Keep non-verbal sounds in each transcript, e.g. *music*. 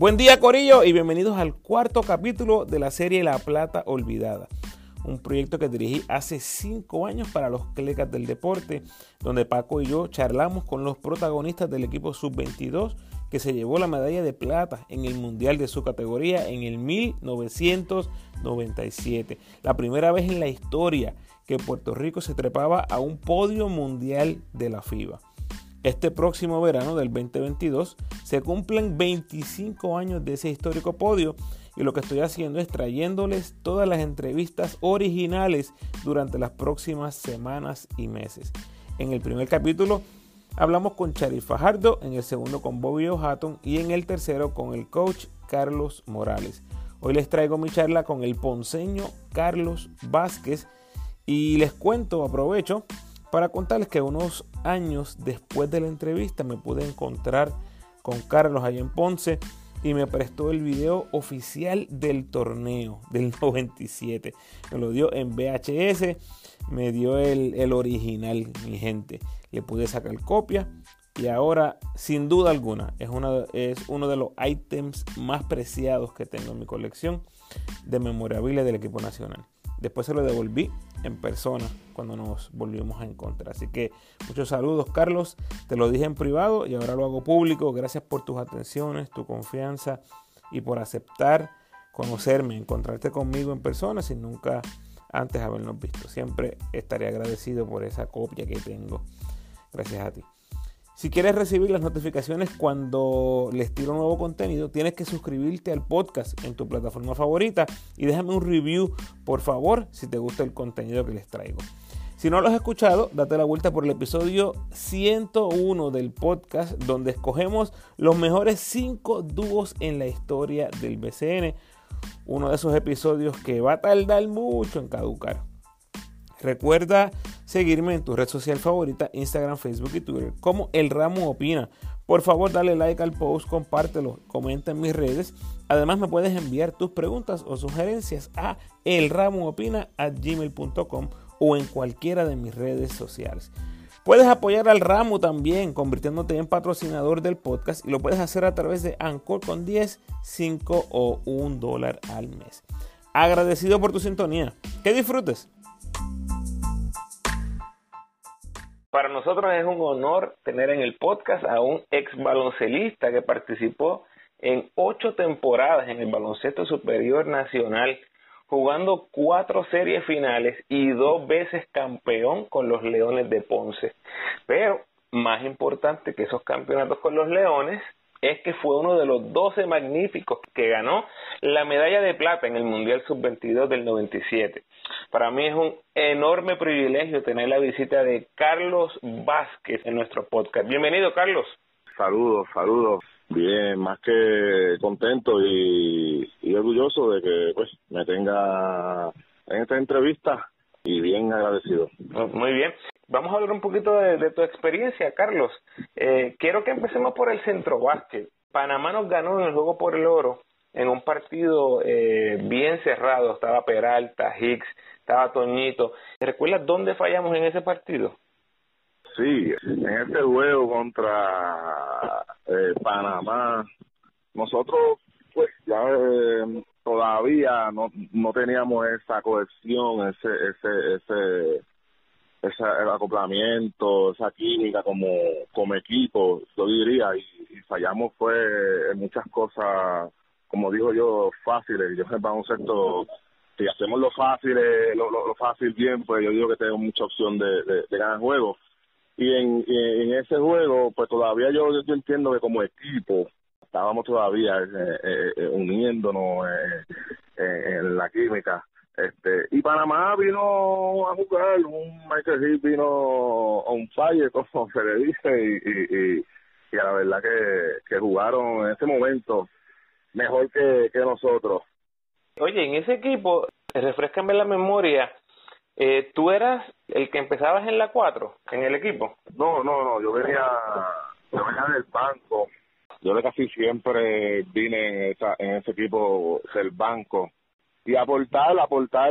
Buen día Corillo y bienvenidos al cuarto capítulo de la serie La Plata Olvidada. Un proyecto que dirigí hace cinco años para los clecas del deporte, donde Paco y yo charlamos con los protagonistas del equipo sub-22 que se llevó la medalla de plata en el mundial de su categoría en el 1997. La primera vez en la historia que Puerto Rico se trepaba a un podio mundial de la FIBA. Este próximo verano del 2022 se cumplen 25 años de ese histórico podio y lo que estoy haciendo es trayéndoles todas las entrevistas originales durante las próximas semanas y meses. En el primer capítulo hablamos con Chari Fajardo, en el segundo con Bobby O'Hatton y en el tercero con el coach Carlos Morales. Hoy les traigo mi charla con el ponceño Carlos Vázquez y les cuento, aprovecho, para contarles que unos años después de la entrevista me pude encontrar con Carlos allá en Ponce y me prestó el video oficial del torneo *laughs* del 97. Me lo dio en VHS, me dio el, original, mi gente. Le pude sacar copia y ahora, sin duda alguna, es, una, es uno de los ítems más preciados que tengo en mi colección de memorabilia del equipo nacional. Después se lo devolví en persona cuando nos volvimos a encontrar. Así que muchos saludos, Carlos. Te lo dije en privado y ahora lo hago público. Gracias por tus atenciones, tu confianza y por aceptar conocerme, encontrarte conmigo en persona sin nunca antes habernos visto. Siempre estaré agradecido por esa copia que tengo. Gracias a ti. Si quieres recibir las notificaciones cuando les tiro nuevo contenido, tienes que suscribirte al podcast en tu plataforma favorita y déjame un review, por favor, si te gusta el contenido que les traigo. Si no lo has escuchado, date la vuelta por el episodio 101 del podcast, donde escogemos los mejores 5 dúos en la historia del BCN. Uno de esos episodios que va a tardar mucho en caducar. Recuerda seguirme en tu red social favorita, Instagram, Facebook y Twitter, como El Ramo Opina. Por favor, dale like al post, compártelo, comenta en mis redes. Además, me puedes enviar tus preguntas o sugerencias a elramoopina.gmail.com o en cualquiera de mis redes sociales. Puedes apoyar al ramo también convirtiéndote en patrocinador del podcast y lo puedes hacer a través de Anchor con 10, 5 o 1 dólar al mes. Agradecido por tu sintonía. Que disfrutes. Para nosotros es un honor tener en el podcast a un ex baloncelista que participó en ocho temporadas en el baloncesto superior nacional, jugando cuatro series finales y dos veces campeón con los Leones de Ponce. Pero más importante que esos campeonatos con los Leones es que fue uno de los 12 magníficos que ganó la medalla de plata en el Mundial Sub-22 del 97. Para mí es un enorme privilegio tener la visita de Carlos Vázquez en nuestro podcast. Bienvenido, Carlos. Saludos, saludos. Bien, más que contento y, orgulloso de que pues me tenga en esta entrevista y bien agradecido. Muy bien. Vamos a hablar un poquito de, tu experiencia, Carlos. Eh, quiero que empecemos por el centro básquet. Panamá nos ganó en el juego por el oro en un partido eh, bien cerrado. Estaba Peralta, Hicks, estaba Toñito. ¿Recuerdas dónde fallamos en ese partido? Sí, en ese juego contra eh, Panamá, nosotros pues ya todavía no, no teníamos esa cohesión, ese, ese, ese ese acoplamiento, esa química como, como equipo, yo diría, y, fallamos fue en muchas cosas, como digo yo, fáciles. Yo en baloncesto, si hacemos lo fácil, lo, lo, fácil bien, pues yo digo que tengo mucha opción de, de, ganar juegos. Y en, en ese juego, pues todavía yo, yo entiendo que como equipo estábamos todavía eh, eh, eh uniéndonos eh, en la química este, y Panamá vino a jugar, un Michael Hill vino on fire, *laughs* como se le dice, y, y, y, a la verdad que, que jugaron en ese momento mejor que, que nosotros. Oye, en ese equipo, refrescame la memoria, eh, ¿tú eras el que empezabas en la 4, en el equipo? No, no, no, yo venía, yo venía del banco. Yo casi siempre vine en, esa, en ese equipo del banco. Y aportar, aportar,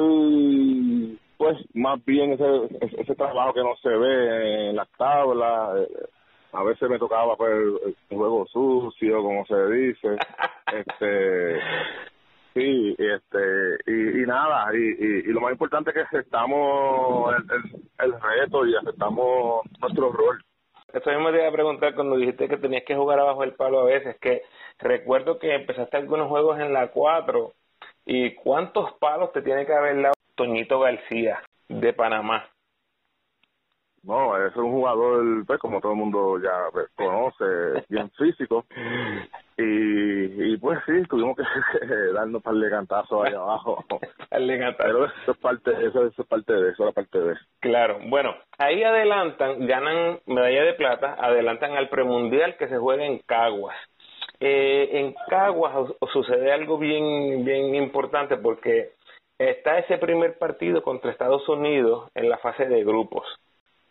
pues más bien ese, ese trabajo que no se ve en las tablas. Eh, a veces me tocaba pues el juego sucio, como se dice. *laughs* este Sí, este, y, y nada, y, y, lo más importante es que aceptamos el, el, reto y aceptamos nuestro rol. Eso mismo te iba a preguntar cuando dijiste que tenías que jugar abajo el palo a veces, que recuerdo que empezaste algunos juegos en la 4 y cuántos palos te tiene que haber dado Toñito García de Panamá. No, es un jugador, pues, como todo el mundo ya pues, conoce, *laughs* bien físico. Y, y pues sí, tuvimos que *laughs* darnos par de cantazos ahí abajo. *laughs* Pero eso es parte, eso, eso es parte de eso, la parte de eso. Claro, bueno, ahí adelantan, ganan medalla de plata, adelantan al premundial que se juega en Caguas. Eh, en Caguas sucede algo bien, bien importante porque está ese primer partido contra Estados Unidos en la fase de grupos.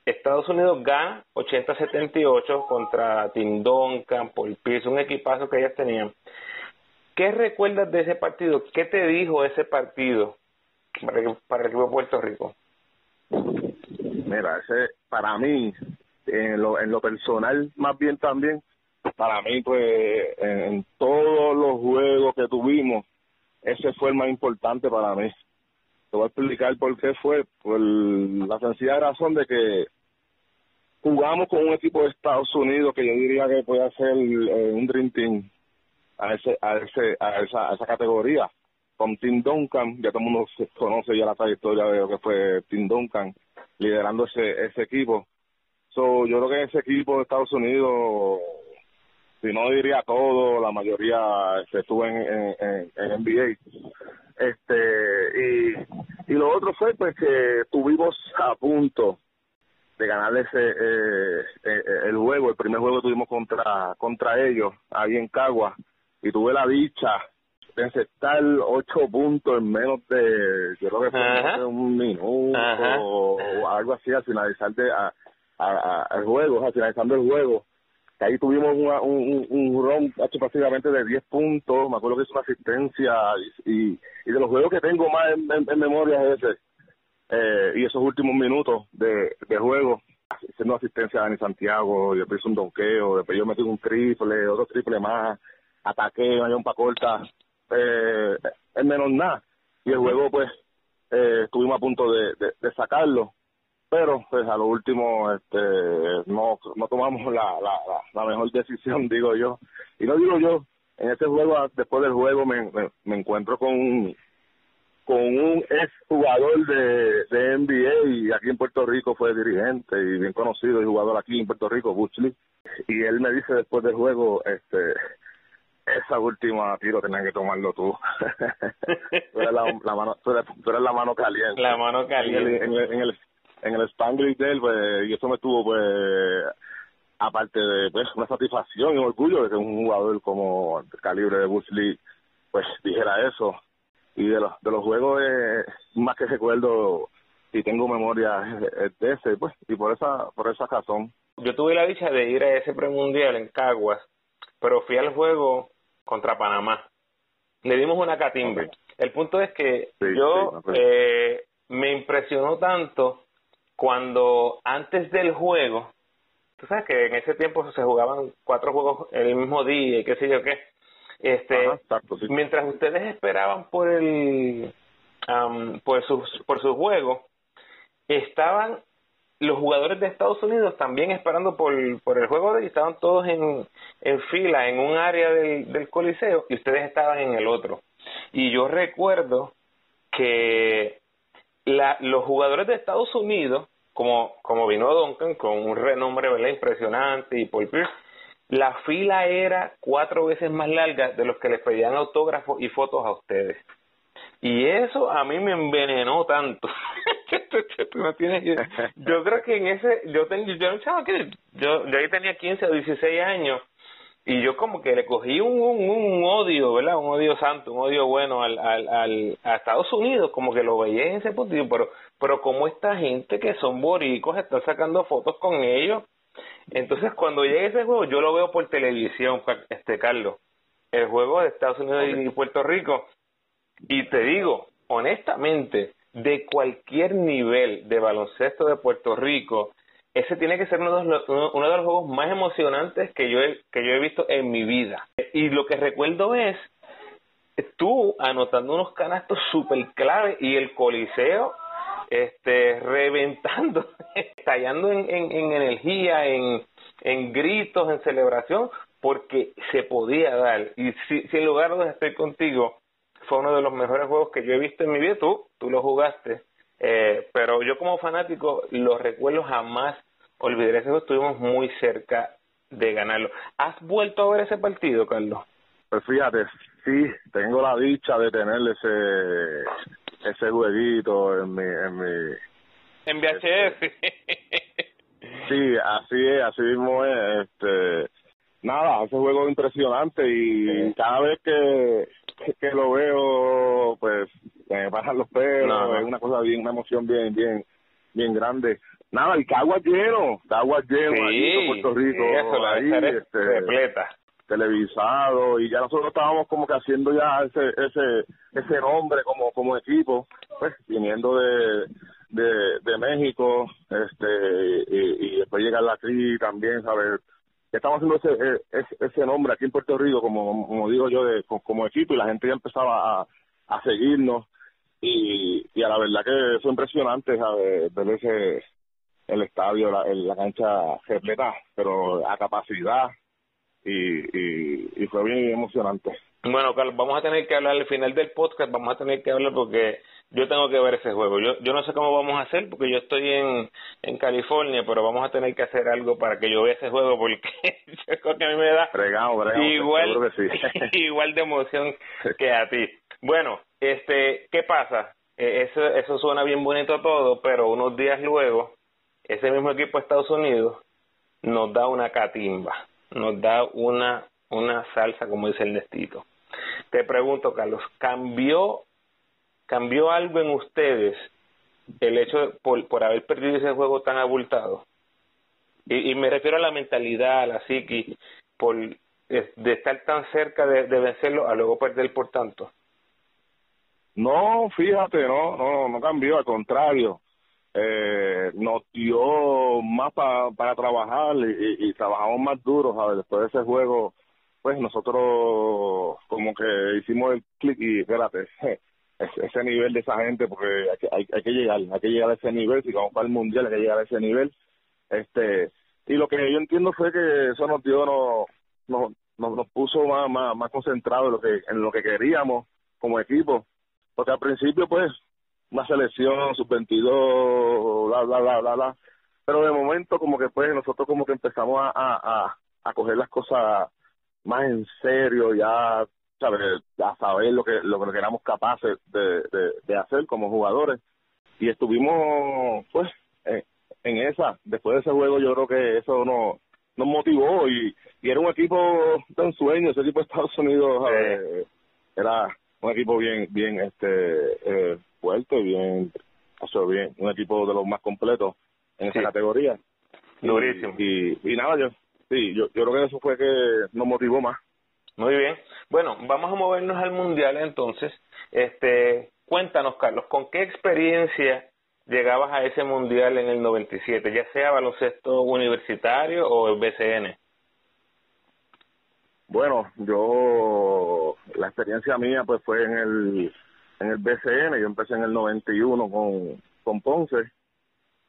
Estados Unidos gana 80-78 contra Duncan, Paul Pierce, un equipazo que ellas tenían. ¿Qué recuerdas de ese partido? ¿Qué te dijo ese partido para, el equipo de Puerto Rico? Mira, ese para mí, en lo, en lo personal más bien también, para mí pues en, todos los juegos que tuvimos, ese fue el más importante para mí. Te voy a explicar por qué fue, por la sencilla razón de que jugamos con un equipo de Estados Unidos que yo diría que puede ser eh, un Dream Team a ese a ese a esa, a esa categoría. Con Tim Duncan ya todo el mundo conoce ya la trayectoria de lo que fue Tim Duncan liderando ese ese equipo. So yo creo que ese equipo de Estados Unidos si no diría todo la mayoría se estuvo en, en, en, NBA este y y lo otro fue pues que tuvimos a punto de ganar ese eh, eh, el juego, el primer juego que tuvimos contra contra ellos ahí en Cagua. Y tuve la dicha de encestar ocho puntos en menos de yo creo que fue un minuto o algo así al finalizar de a, a, el juego, al finalizando el juego ahí tuvimos un, un ron prácticamente de 10 puntos, me acuerdo que es una asistencia y, y, de los juegos que tengo más en, en memoria es ese eh, y esos últimos minutos de, de juego, haciendo asistencia a Dani Santiago, y después un donqueo, después yo metí un triple, otro triple más, ataqué, me un pa' corta, eh, menos nada. Y el juego, pues, eh, estuvimos a punto de, de, sacarlo, pero pues a lo último este no no tomamos la, la, la, mejor decisión digo yo y no digo yo en ese juego después del juego me, me encuentro con con un ex jugador de, de NBA y aquí en Puerto Rico fue dirigente y bien conocido y jugador aquí en Puerto Rico, Butch Y él me dice después del juego, este, esa última tiro tenías que tomarlo tú. *laughs* tú, eres la, mano, tú, eres, la mano caliente. La mano caliente. En el, en el, en el, Spanglish de él, pues, y eso me tuvo, pues, aparte de pues, una satisfacción y un orgullo de que un jugador como el calibre de Butch pues, dijera eso. Y de los de los juegos más que recuerdo y tengo memoria de ese pues y por esa por esa razón. Yo tuve la dicha de ir a ese premundial en Caguas pero fui al juego contra Panamá. Le dimos una catimbre el punto es que yo eh, me impresionó tanto cuando antes del juego tú sabes que en ese tiempo se jugaban cuatro juegos el mismo día y qué sé yo qué este, mientras ustedes esperaban por el por su por su juego, estaban los jugadores de Estados Unidos también esperando por, por el juego de estaban todos en, en fila en un área del, del coliseo y ustedes estaban en el otro. Y yo recuerdo que la, los jugadores de Estados Unidos, como, como vino Duncan, con un renombre ¿verdad? impresionante, y Paul Pierce, la fila era cuatro veces más larga de los que les pedían autógrafos y fotos a ustedes. Y eso a mí me envenenó tanto. *laughs* yo creo que en ese, yo tengo, yo, yo, yo ahí tenía 15 o 16 años y yo como que le cogí un, un, odio, ¿verdad? Un odio santo, un odio bueno al, al, al, a Estados Unidos, como que lo veía en ese punto, pero, pero como esta gente que son boricos están sacando fotos con ellos, entonces cuando llegue ese juego yo lo veo por televisión, este Carlos, el juego de Estados Unidos y Puerto Rico, y te digo, honestamente, de cualquier nivel de baloncesto de Puerto Rico, ese tiene que ser uno de, los, uno de los juegos más emocionantes que yo, he, que yo he visto en mi vida. Y lo que recuerdo es tú anotando unos canastos súper clave y el coliseo este reventando, *laughs* estallando en, en, energía, en, en gritos, en celebración, porque se podía dar. Y si, sin lugar a dudas estoy contigo, fue uno de los mejores juegos que yo he visto en mi vida. Tú, tú lo jugaste. Eh, pero yo como fanático lo recuerdo jamás olvidaré ese estuvimos muy cerca de ganarlo. ¿Has vuelto a ver ese partido, Carlos? Pues fíjate, sí, tengo la dicha de tener ese ese jueguito en mi en mi en VHS. sí, así es, así mismo es, este nada, ese juego es impresionante y cada vez que, que lo veo, pues me pasan los pelos, es una cosa bien, una emoción bien, bien, bien grande. Nada, el Caguas lleno, Caguas lleno ahí en Puerto Rico, ahí, este, televisado y ya nosotros estábamos como que haciendo ya ese ese ese nombre como como equipo pues viniendo de de, de México este y, y después llegar aquí también saber estamos haciendo ese, ese, ese nombre aquí en Puerto Rico, como, como digo yo, de, como equipo, y la gente ya empezaba a, a seguirnos, y, y a la verdad que fue impresionante ver ese el estadio, la, la cancha repleta, pero a capacidad, y, y, y fue bien emocionante. Bueno, Carlos, vamos a tener que hablar al final del podcast, vamos a tener que hablar porque yo tengo que ver ese juego. Yo, yo no sé cómo vamos a hacer porque yo estoy en, en California, pero vamos a tener que hacer algo para que yo vea ese juego porque *laughs* yo creo que a mí me da igual, *laughs* igual de emoción que a ti. Bueno, este, ¿qué pasa? Eh, eso, eso suena bien bonito todo, pero unos días luego, ese mismo equipo de Estados Unidos nos da una catimba, nos da una, una salsa, como dice el destito. Te pregunto, Carlos, ¿cambió ¿Cambió algo en ustedes el hecho de, por, por haber perdido ese juego tan abultado? Y, y me refiero a la mentalidad, a la psiqui, por de, estar tan cerca de, de, vencerlo a luego perder por tanto. No, fíjate, no, no, no cambió, al contrario. Eh, nos dio más para trabajar y, y, trabajamos más duro, ¿sabes? Después de ese juego, pues nosotros como que hicimos el clic y espérate, *laughs* ese nivel de esa gente porque hay que, hay, hay, que llegar, hay que llegar a ese nivel, si vamos para el mundial hay que llegar a ese nivel. este Y lo que yo entiendo fue que eso nos dio, nos, nos, nos puso más, más, más concentrados en en lo que queríamos como equipo, porque al principio pues una selección, sub-22, bla, bla, bla, bla, bla, pero de momento como que pues nosotros como que empezamos a, a, a coger las cosas más en serio, ya saber, a saber lo que lo que éramos capaces de, de, hacer como jugadores. Y estuvimos pues en esa. Después de ese juego yo creo que eso nos nos motivó y, y era un equipo de un sueño ese equipo de Estados Unidos era un equipo bien bien este eh, fuerte bien o bien un equipo de los más completos en esa categoría durísimo y, y, nada yo sí yo yo creo que eso fue que nos motivó más muy bien. Bueno, vamos a movernos al mundial entonces. Este, cuéntanos, Carlos, ¿con qué experiencia llegabas a ese mundial en el 97, ya sea baloncesto universitario o el BCN? Bueno, yo la experiencia mía pues fue en el en el BCN, yo empecé en el 91 con con Ponce,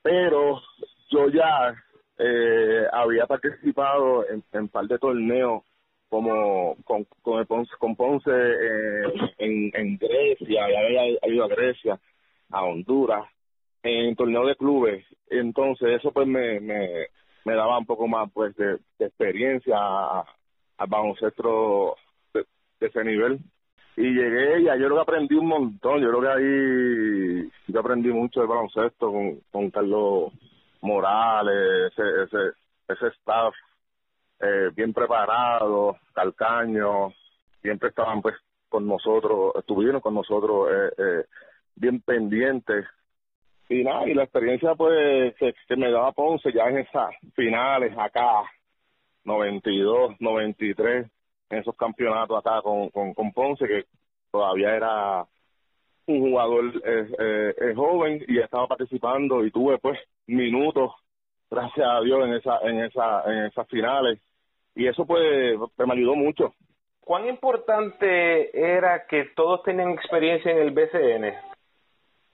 pero yo ya eh, había participado en, en par de torneos como con, con, Ponce, con Ponce eh, en, en Grecia, ya había ido a Grecia, a Honduras, en torneo de clubes. Entonces eso pues me, me, me daba un poco más pues de, experiencia al baloncesto de, ese nivel. Y llegué y yo creo que aprendí un montón, yo creo que ahí yo aprendí mucho de baloncesto con, con Carlos Morales, ese, ese, ese staff eh, bien preparados, calcaños, siempre estaban pues con nosotros, estuvieron con nosotros eh, eh, bien pendientes. Y nada, y la experiencia pues que me daba Ponce ya en esas finales acá, 92, 93, en esos campeonatos acá con, con, con Ponce, que todavía era un jugador eh, eh, eh, joven y estaba participando y tuve pues minutos gracias a Dios en esa en esa en esas finales. Y eso pues me ayudó mucho. Cuán importante era que todos tenían experiencia en el BCN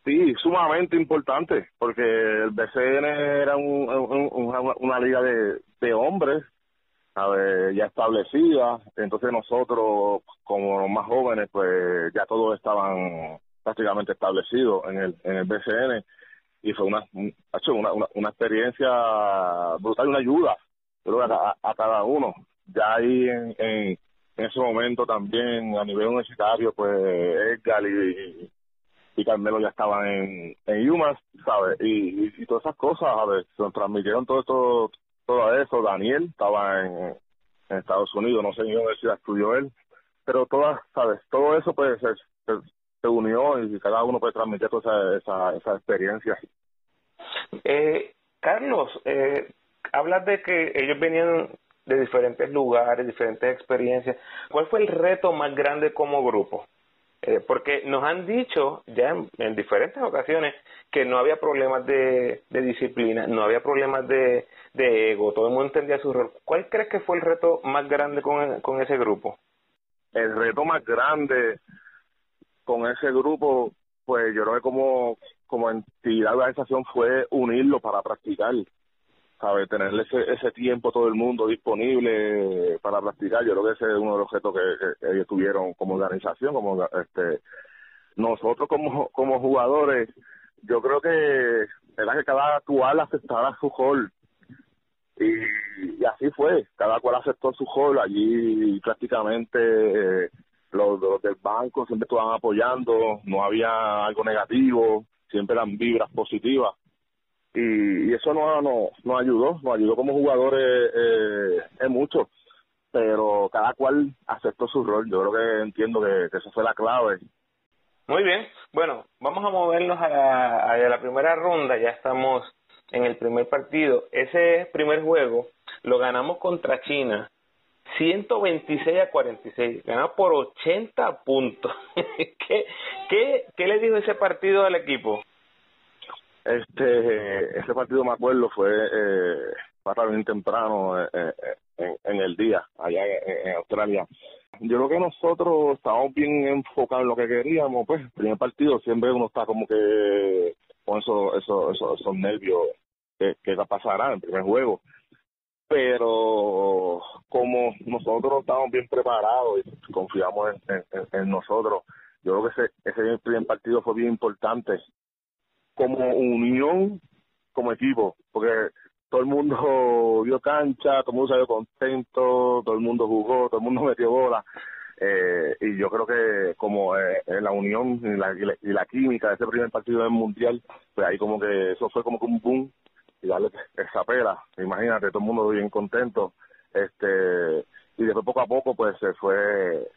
sí sumamente importante porque el BCN era un, un, una, liga de, de hombres ya establecida entonces nosotros como los más jóvenes pues ya todos estaban prácticamente establecido en el, en el BCN y fue una, una, una, una experiencia brutal, una ayuda a, a, cada uno. Ya ahí en, en, en, ese momento también a nivel universitario, pues Edgar y, y Carmelo ya estaban en, en ¿sabes? Y, y, todas esas cosas, ver, se transmitieron todo, todo, todo eso. Daniel estaba en, Estados Unidos, no sé en qué universidad estudió él, pero todas, ¿sabes? Todo eso pues se unió y cada uno puede transmitir toda esa, esa, experiencia. Eh, Carlos, eh, hablas de que ellos venían de diferentes lugares, diferentes experiencias. ¿Cuál fue el reto más grande como grupo? Eh, porque nos han dicho ya en, diferentes ocasiones que no había problemas de, disciplina, no había problemas de, de, ego, todo el mundo entendía su rol. ¿Cuál crees que fue el reto más grande con, con ese grupo? El reto más grande con ese grupo, pues yo creo que como, como entidad de organización fue unirlo para practicar, ¿sabes? Tener ese, ese tiempo todo el mundo disponible para practicar, yo creo que ese es uno de los objetos que, ellos tuvieron como organización, como este nosotros como, como jugadores, yo creo que era que cada cual aceptara su rol. Y, así fue, cada cual aceptó su rol. Allí prácticamente eh, los, del banco siempre estaban apoyando, no había algo negativo, siempre eran vibras positivas. Y, y eso nos no, no ayudó, nos ayudó como jugadores eh, en mucho, pero cada cual aceptó su rol. Yo creo que entiendo que, que eso fue la clave. Muy bien, bueno, vamos a movernos a la, a la primera ronda, ya estamos en el primer partido. Ese primer juego lo ganamos contra China 126 a 46, ganó por 80 puntos. *laughs* ¿Qué, qué, ¿Qué le dijo ese partido al equipo? Este, ese partido me acuerdo fue eh, bien temprano eh, eh, en, el día allá en, Australia. Yo creo que nosotros estábamos bien enfocados en lo que queríamos, pues, primer partido siempre uno está como que con esos eso, eso, esos nervios que, que pasará en el primer juego pero como nosotros estamos bien preparados y confiamos en, en, nosotros, yo creo que ese, ese primer partido fue bien importante como unión, como equipo, porque todo el mundo *laughs* dio cancha, todo el mundo salió contento, todo el mundo jugó, todo el mundo *laughs* metió bola. Eh, y yo creo que como eh, la unión y la, y la, química de ese primer partido del mundial, pues ahí como que eso fue como que un boom y darle esa pera. Imagínate, todo el mundo bien contento. este Y después poco a poco, pues se fue,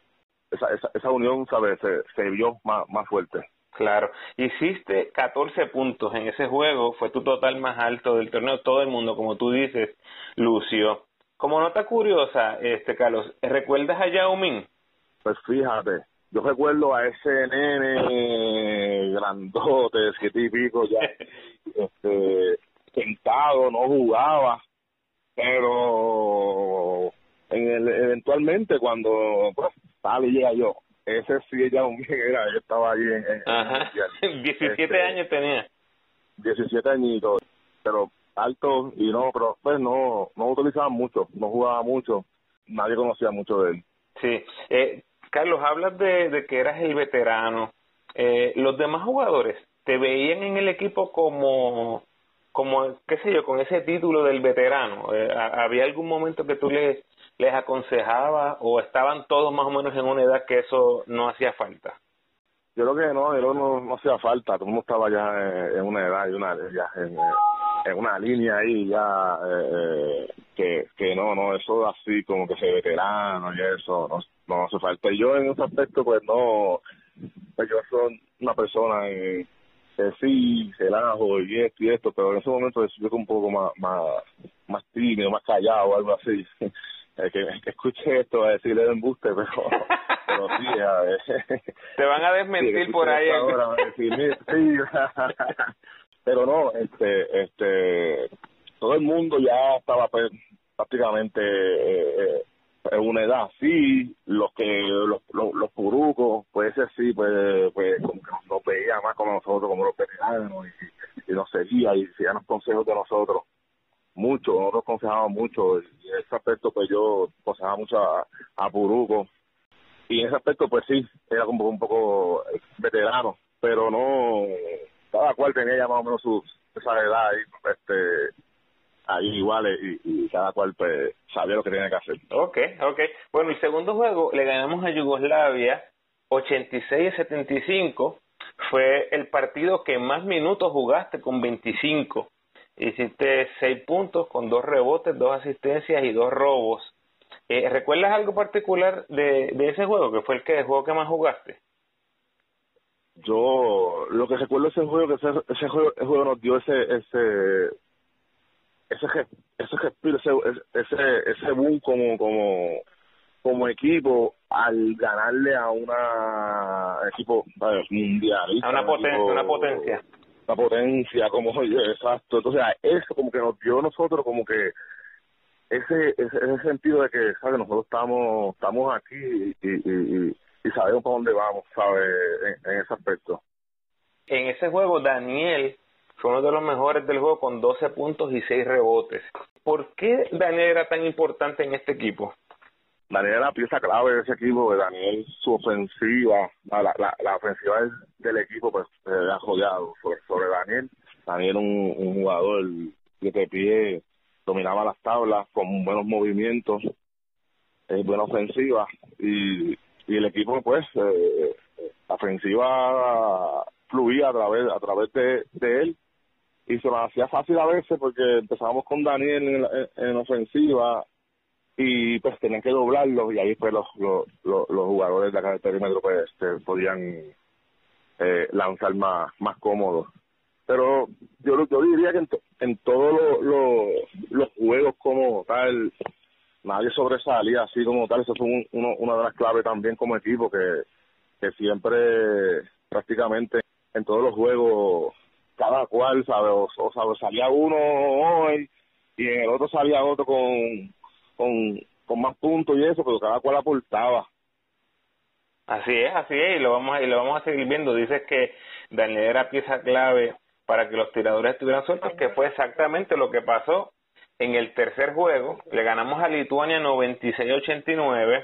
esa, esa, esa unión, ¿sabes? Se, se vio más, más fuerte. Claro, hiciste 14 puntos en ese juego, fue tu total más alto del torneo, todo el mundo, como tú dices, lució. Como nota curiosa, este Carlos, ¿recuerdas a Yao Ming? Pues fíjate, yo recuerdo a ese nene grandote, siete y pico ya, *laughs* este, sentado, no jugaba, pero en el, eventualmente cuando pues, sale y llega yo, ese sí ya un *laughs* era, yo estaba ahí en, Ajá. 17 *laughs* este, años tenía. 17 añitos, pero alto y no, pero pues no, no utilizaba mucho, no jugaba mucho, nadie conocía mucho de él. Sí, eh, Carlos, hablas de, de que eras el veterano. Eh, los demás jugadores te veían en el equipo como como, qué sé yo, con ese título del veterano? Eh, ¿Había algún momento que tú les, les aconsejabas o estaban todos más o menos en una edad que eso no hacía falta? Yo creo que no, no, no, hacía falta, todo el mundo estaba ya en una edad y una ya en, una línea ahí ya eh, que, que no, no, eso así como que se veterano y eso, no, hace falta. Yo en ese aspecto pues no, pues yo soy una persona que sí, relajo y esto y esto, pero en ese momento yo un poco más, más, más tímido, más callado o algo así. *laughs* que, que escuche esto a decirle de embuste, pero, pero sí, a ver. *laughs* Te van a desmentir por ahí. Ahora, sí, *laughs* pero no, este, este, todo el mundo ya estaba pues, prácticamente eh, en una edad así, los que, los, los, los purucos, pues ese sí, pues, pues como que nos veía más como nosotros, como los veteranos, y, y nos seguía y seguía los consejos de nosotros mucho, nosotros aconsejábamos mucho, y en ese aspecto pues yo aconsejaba mucho a, a y en ese aspecto pues sí, era como un poco veterano, pero no, cada cual tenía más o menos su, esa edad y este ahí iguales y, cada cual pues sabía lo que tenía que hacer. Ok, ok. Bueno, el segundo juego le ganamos a Yugoslavia 86 75. Fue el partido que más minutos jugaste con 25. Hiciste 6 puntos con dos rebotes, dos asistencias y dos robos. Eh, ¿Recuerdas algo particular de, de ese juego, que fue el, que, el juego que más jugaste? Yo lo que recuerdo ese juego que ese, ese juego, el juego nos dio ese ese ese ese ese, ese, ese boom como, como, como equipo al ganarle a una equipo mundial. A una potencia, una potencia. Una potencia, como exacto. Entonces, eso como que nos dio a nosotros como que ese, ese, sentido de que, ¿sabes? Nosotros estamos, estamos aquí y, y sabemos para dónde vamos, ¿sabes? En, en ese aspecto. En ese juego, Daniel fue uno de los mejores del juego con 12 puntos y 6 rebotes. ¿Por qué Daniel era tan importante en este equipo? Daniel era la pieza clave de ese equipo, Daniel su ofensiva, la, la, ofensiva del, equipo pues se ha jodeado sobre, Daniel. Daniel un, un jugador que de pie dominaba las tablas con buenos movimientos, eh, buena ofensiva y, y el equipo pues eh, la ofensiva fluía a través a través de, de él y se nos hacía fácil a veces porque empezábamos con Daniel en, en, ofensiva y pues tenían que doblarlo y ahí pues los los, los, jugadores de acá del perímetro pues este, podían eh, lanzar más más cómodos. Pero yo yo diría que en, en todos lo, lo, los juegos como tal nadie sobresalía así como tal. Eso fue un, uno, una de las claves también como equipo que que siempre prácticamente en todos los juegos cada cual, ¿sabe? O, o sabe, salía uno hoy y en el otro salía otro con, con, con más puntos y eso, pero cada cual aportaba. Así es, así es, y lo vamos a, y lo vamos a seguir viendo. Dices que Daniel era pieza clave para que los tiradores estuvieran sueltos, que fue exactamente lo que pasó en el tercer juego. Le ganamos a Lituania 96-89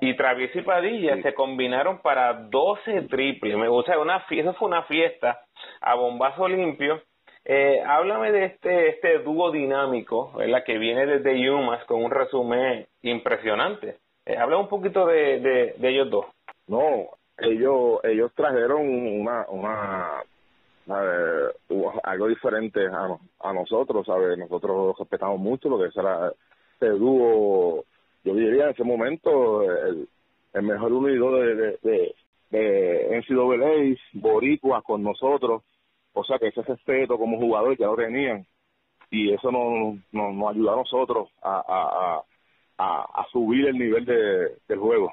y Travis y Padilla se combinaron para 12 triples. O sea, una, eso fue una fiesta a bombazo limpio. Eh, háblame de este este dúo dinámico, ¿verdad? que viene desde Yumas con un resumen impresionante. Eh, habla un poquito de, de, ellos dos. No, ellos ellos trajeron una una algo diferente a, nosotros, ¿sabes? Nosotros respetamos mucho lo que será este dúo, yo diría en ese momento el, el mejor unido de, de, de, de NCAA, Boricua con nosotros, o sea que ese respeto como jugador ya lo tenían y eso nos, nos, nos ayuda a nosotros a, subir el nivel de, del juego.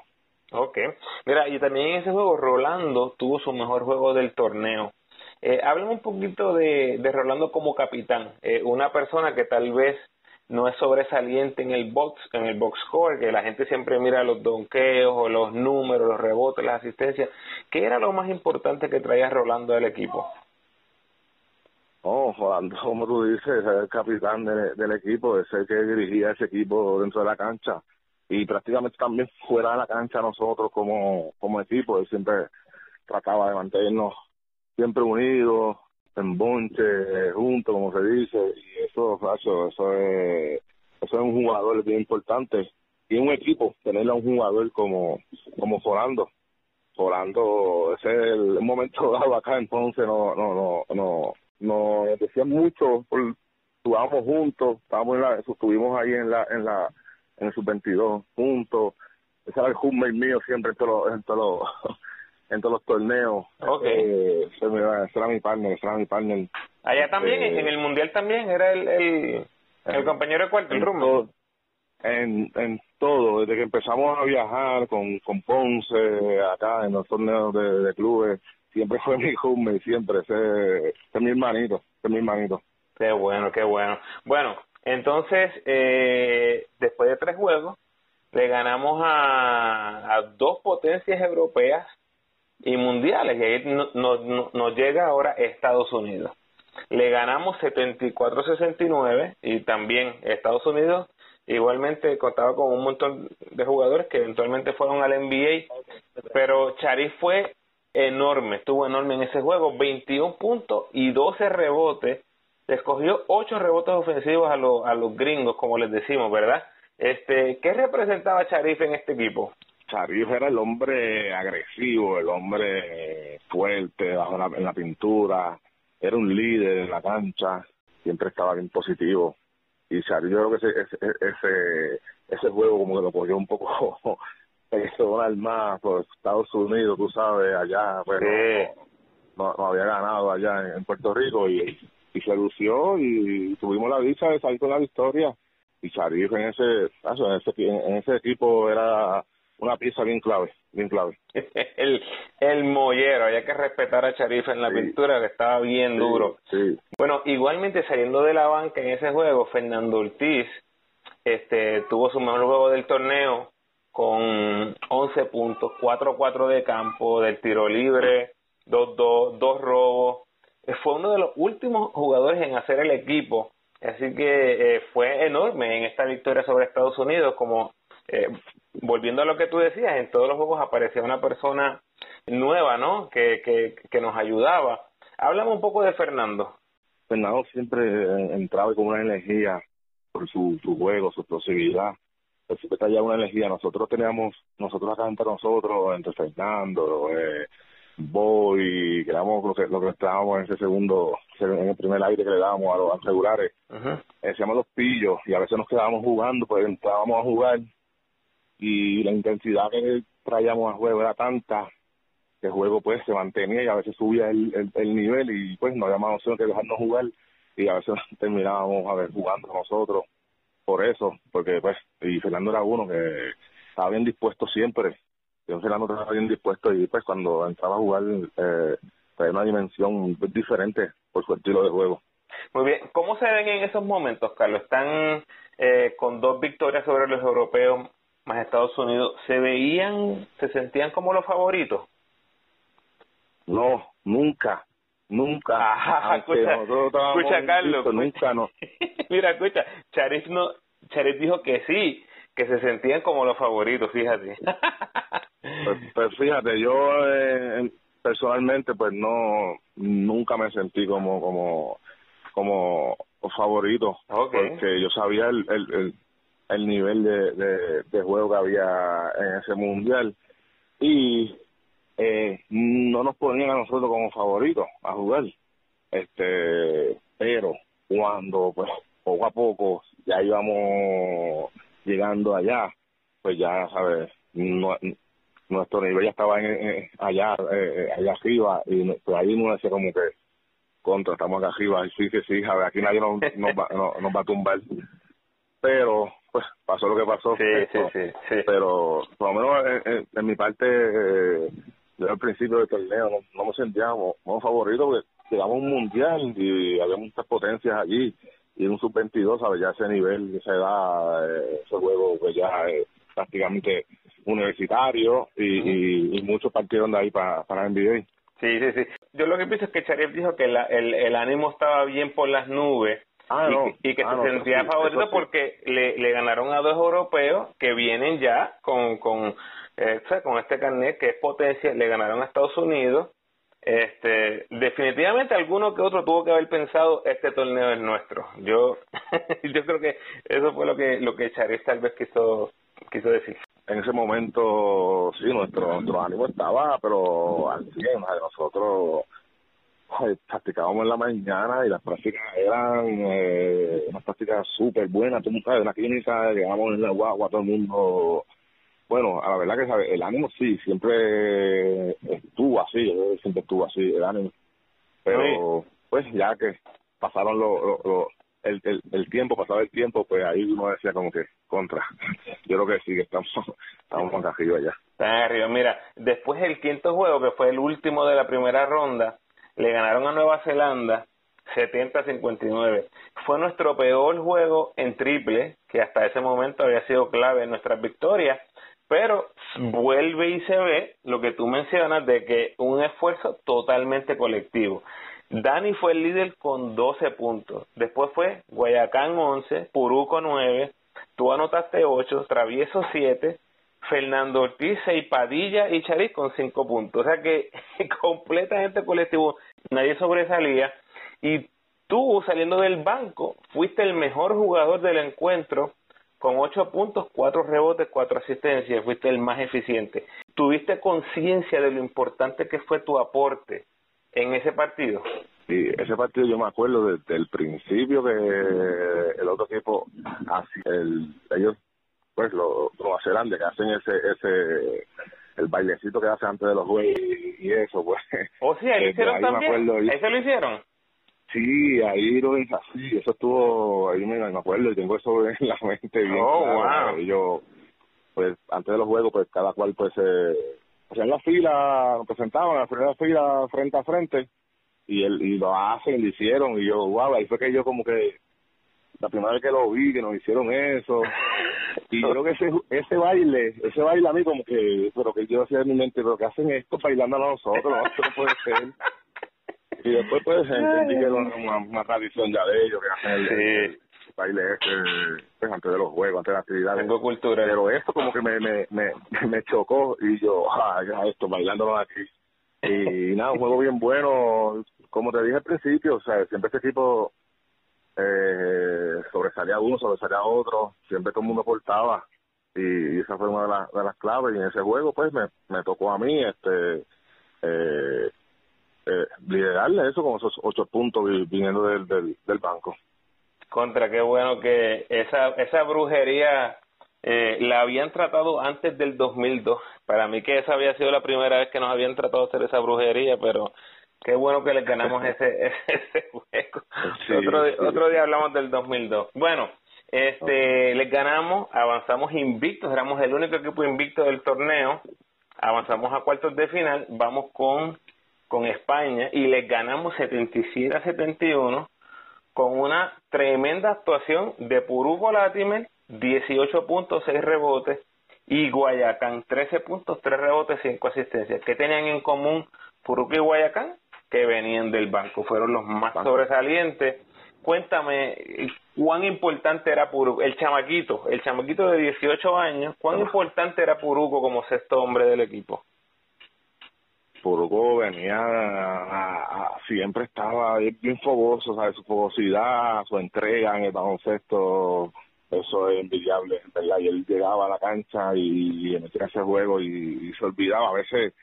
Ok, mira, y también en ese juego Rolando tuvo su mejor juego del torneo. Eh, háblame un poquito de, Rolando como capitán, eh, una persona que tal vez no es sobresaliente en el box, en el box score, que la gente siempre mira los donkeos o los números, los rebotes, las asistencias. ¿Qué era lo más importante que traía Rolando del equipo? Oh, Rolando, como tú dices, es el capitán de, del equipo, es el que dirigía ese equipo dentro de la cancha. Y prácticamente también fuera de la cancha nosotros como, como equipo, él siempre trataba de mantenernos siempre unidos, en bonche, juntos, como se dice, y eso, eso, eso es, eso es un jugador bien importante. Y un equipo, tenerle a un jugador como, como Forando. Forando, ese es el momento *laughs* dado acá, entonces no, no, no, no, no decían mucho por, Estuvimos juntos, estábamos en la, estuvimos ahí en la, en la, en el sub-22 juntos. Ese era el hoommate mío siempre en todos los, en todos los, *laughs* en todos los torneos. Okay. Eh, ese era mi partner, ese era mi partner. Allá también, Eh, en el mundial también, era el, el, el compañero de cuarto, el todo, en, en todo, desde que empezamos a viajar con, con Ponce, acá en los torneos de, clubes, siempre *laughs* fue mi hoommate, siempre, ese, es mi hermanito, es mi hermanito. Qué bueno, qué bueno. Bueno, entonces, eh, después de tres juegos, le ganamos a, a dos potencias europeas y mundiales, y ahí no- no- nos llega ahora Estados Unidos. Le ganamos 74-69 y también Estados Unidos igualmente contaba con un montón de jugadores que eventualmente fueron al NBA, pero Charif fue enorme, estuvo enorme en ese juego, 21 puntos y 12 rebotes, escogió 8 rebotes ofensivos a, los a los gringos, como les decimos, ¿verdad? Este, ¿Qué representaba Charif en este equipo? Sharif era el hombre agresivo, el hombre fuerte bajo la- en la pintura, era un líder en la cancha, siempre estaba bien positivo. Y Sharif, yo creo que ese, ese, ese, ese juego como que lo cogió un poco *laughs* personal más por Estados Unidos, tú sabes, allá, pues Sí. no, no había ganado allá en, Puerto Rico y, y se lució y tuvimos la dicha de salir con la victoria. Y Sharif en ese, en ese, en ese equipo era una pieza bien clave, bien clave. *laughs* el, el mollero, había que respetar a Charif en la Sí. pintura, que estaba bien duro. Sí, Bueno, igualmente saliendo de la banca en ese juego, Fernando Ortiz este, tuvo su mejor juego del torneo con 11 puntos, 4-4 de campo, del tiro libre, 2-2, dos robos. Eh, Fue uno de los últimos jugadores en hacer el equipo, así que eh, fue enorme en esta victoria sobre Estados Unidos, como eh, volviendo a lo que tú decías, en todos los juegos aparecía una persona nueva, ¿no? Que, que, que nos ayudaba. Háblame un poco de Fernando. Fernando siempre eh, entraba con una energía por su, su juego, su explosividad. Siempre traía una energía. Nosotros teníamos, nosotros acá entre nosotros, entre Fernando, eh, Boy, que éramos lo que, lo que estábamos en ese segundo, en el primer aire que le dábamos a los, regulares. Ujú. hacíamos los pillos y a veces nos quedábamos jugando, pues entrábamos a jugar y la intensidad que traíamos al juego era tanta que el juego pues se mantenía y a veces subía el, el, el nivel y pues no había más opción que dejarnos jugar y a veces *laughs* terminábamos a ver jugando nosotros por eso, porque pues y Fernando era uno que estaba bien dispuesto siempre, yo Fernando estaba bien dispuesto y pues cuando entraba a jugar eh, traía una dimensión diferente por su estilo de juego. Muy bien, ¿cómo se ven en esos momentos, Carlos? Están eh, con dos victorias sobre los europeos más Estados Unidos. ¿Se veían, se sentían como los favoritos? No, nunca, nunca. Ajá, Aunque escucha, Carlos. Nunca, no. *laughs* Mira, escucha, Charif, no, Charif dijo que sí, que se sentían como los favoritos, fíjate. Pues, pues fíjate, yo eh, personalmente, pues no, nunca me sentí como, como, como favorito, porque yo sabía el, el, el, el nivel de, juego que había en ese mundial. Y eh, no nos ponían a nosotros como favoritos a jugar. Este, pero cuando pues poco a poco ya íbamos llegando allá, pues ya sabes, no, nuestro nivel ya estaba en, allá eh, allá arriba. Y pues ahí uno decía como que contra estamos acá arriba y sí que sí, a ver, aquí nadie nos, nos, va, no- nos va a tumbar. Pero pues pasó lo que pasó sí, sí, esto, sí, sí. pero por lo menos en, en- en mi parte eh, yo al principio del torneo no, no me sentía como, como favorito porque llegamos a un mundial y había muchas potencias allí y en un sub-22 ¿sabes? ya ese nivel esa edad eh, ese juego pues ya es prácticamente universitario y, y, y muchos partieron de ahí para para NBA Sí, sí, sí. Yo lo que pienso es que Charif dijo que la- el, el ánimo estaba bien por las nubes Ah, y, no. que- y que Ah, se no, sentía sí, favorito sí. porque le, le ganaron a dos europeos que vienen ya con con eh, con este carnet que es potencia, le ganaron a Estados Unidos. Este, definitivamente alguno que otro tuvo que haber pensado este torneo es nuestro. Yo *laughs* yo creo que eso fue lo que lo que Charif tal vez quiso quiso decir. en ese momento sí nuestro nuestro ánimo estaba pero al 100 o practicábamos en la mañana y las prácticas eran eh, unas prácticas súper buenas, tú sabes, una clínica, llegamos en la guagua, todo el mundo, bueno, a la verdad que ¿sabe? el ánimo sí, siempre estuvo así, siempre estuvo así, el ánimo, pero pues ya que pasaron los el, el, el, tiempo, pasado el tiempo, pues ahí uno decía como que contra. *laughs* Yo creo que sí, que estamos, *laughs* estamos con arriba ya. arriba. Mira, después del quinto juego, que fue el último de la primera ronda, le ganaron a Nueva Zelanda 70-59. Fue nuestro peor juego en triple, que hasta ese momento había sido clave en nuestras victorias, pero vuelve y se ve lo que tú mencionas de que un esfuerzo totalmente colectivo. Dani fue el líder con 12 puntos. Después fue Guayacán 11, Puruco 9, tú anotaste 8, Travieso 7, Fernando Ortiz, y Padilla y Charis con 5 puntos. O sea que *laughs* completamente colectivo, nadie sobresalía. Y tú saliendo del banco, fuiste el mejor jugador del encuentro con 8 puntos, 4 rebotes, 4 asistencias, fuiste el más eficiente. ¿Tuviste conciencia de lo importante que fue tu aporte en ese partido? Sí, ese partido yo me acuerdo desde el principio que el otro equipo, ellos, pues, los Nueva Zelanda, que hacen ese, ese, el bailecito que hacen antes de los juegos y, eso, pues. ¿O oh, sí, ahí *laughs* hicieron también? ¿Eso lo hicieron? Sí, ahí lo es así, eso estuvo, ahí me, me acuerdo y tengo eso en la mente bien oh, Wow. Y yo, pues, antes de los juegos, pues, cada cual, pues, eh, hacían la fila, nos presentaban, la primera fila frente a frente y él y lo hacen, lo hicieron y yo, wow, ahí fue que yo como que la primera vez que lo vi, que nos hicieron eso. *laughs* Y yo creo que ese, ese baile, ese baile a mí como que, pero que yo hacía en mi mente, pero que hacen esto bailando a nosotros, no, esto no puede ser. Y después pues entendí que era una, una, tradición ya de ellos, que hacen el, baile ese pues, antes de los juegos, antes de la actividad. Tengo cultura. Pero esto como que me, me, me, *laughs* me chocó y yo, ah, ya esto, bailándolo aquí. Y nada, un juego bien bueno, como te dije al principio, o sea, siempre este equipo eh, sobresalía uno, sobresalía otro, siempre todo el mundo aportaba y, esa fue una de, las, claves y en ese juego pues me, tocó a mí este eh, eh, liderarle eso con esos ocho puntos viniendo del, del, del banco. Contra, qué bueno que esa, esa brujería eh, la habían tratado antes del 2002. Para mí que esa había sido la primera vez que nos habían tratado de hacer esa brujería, pero Qué bueno que les ganamos *laughs* ese, ese juego. otro, otro día hablamos del 2002. Bueno, este, les ganamos, avanzamos invictos, éramos el único equipo invicto del torneo, avanzamos a cuartos de final, vamos con, con España y les ganamos 77 a 71 con una tremenda actuación de Puruco Latimer, 18 puntos, 6 rebotes, y Guayacán, 13 puntos, 3 rebotes, 5 asistencias. ¿Qué tenían en común Puruco y Guayacán? Que venían del banco, fueron los más sobresalientes. Cuéntame, ¿cuán importante era Puruco? El chamaquito, el chamaquito de 18 años, ¿cuán importante era Puruco como sexto hombre del equipo? Puruco venía, siempre estaba bien fogoso, ¿sabes? su fogosidad, su entrega en el baloncesto, eso es envidiable, ¿verdad? Y él llegaba a la cancha y, y metía ese juego y, se olvidaba, a veces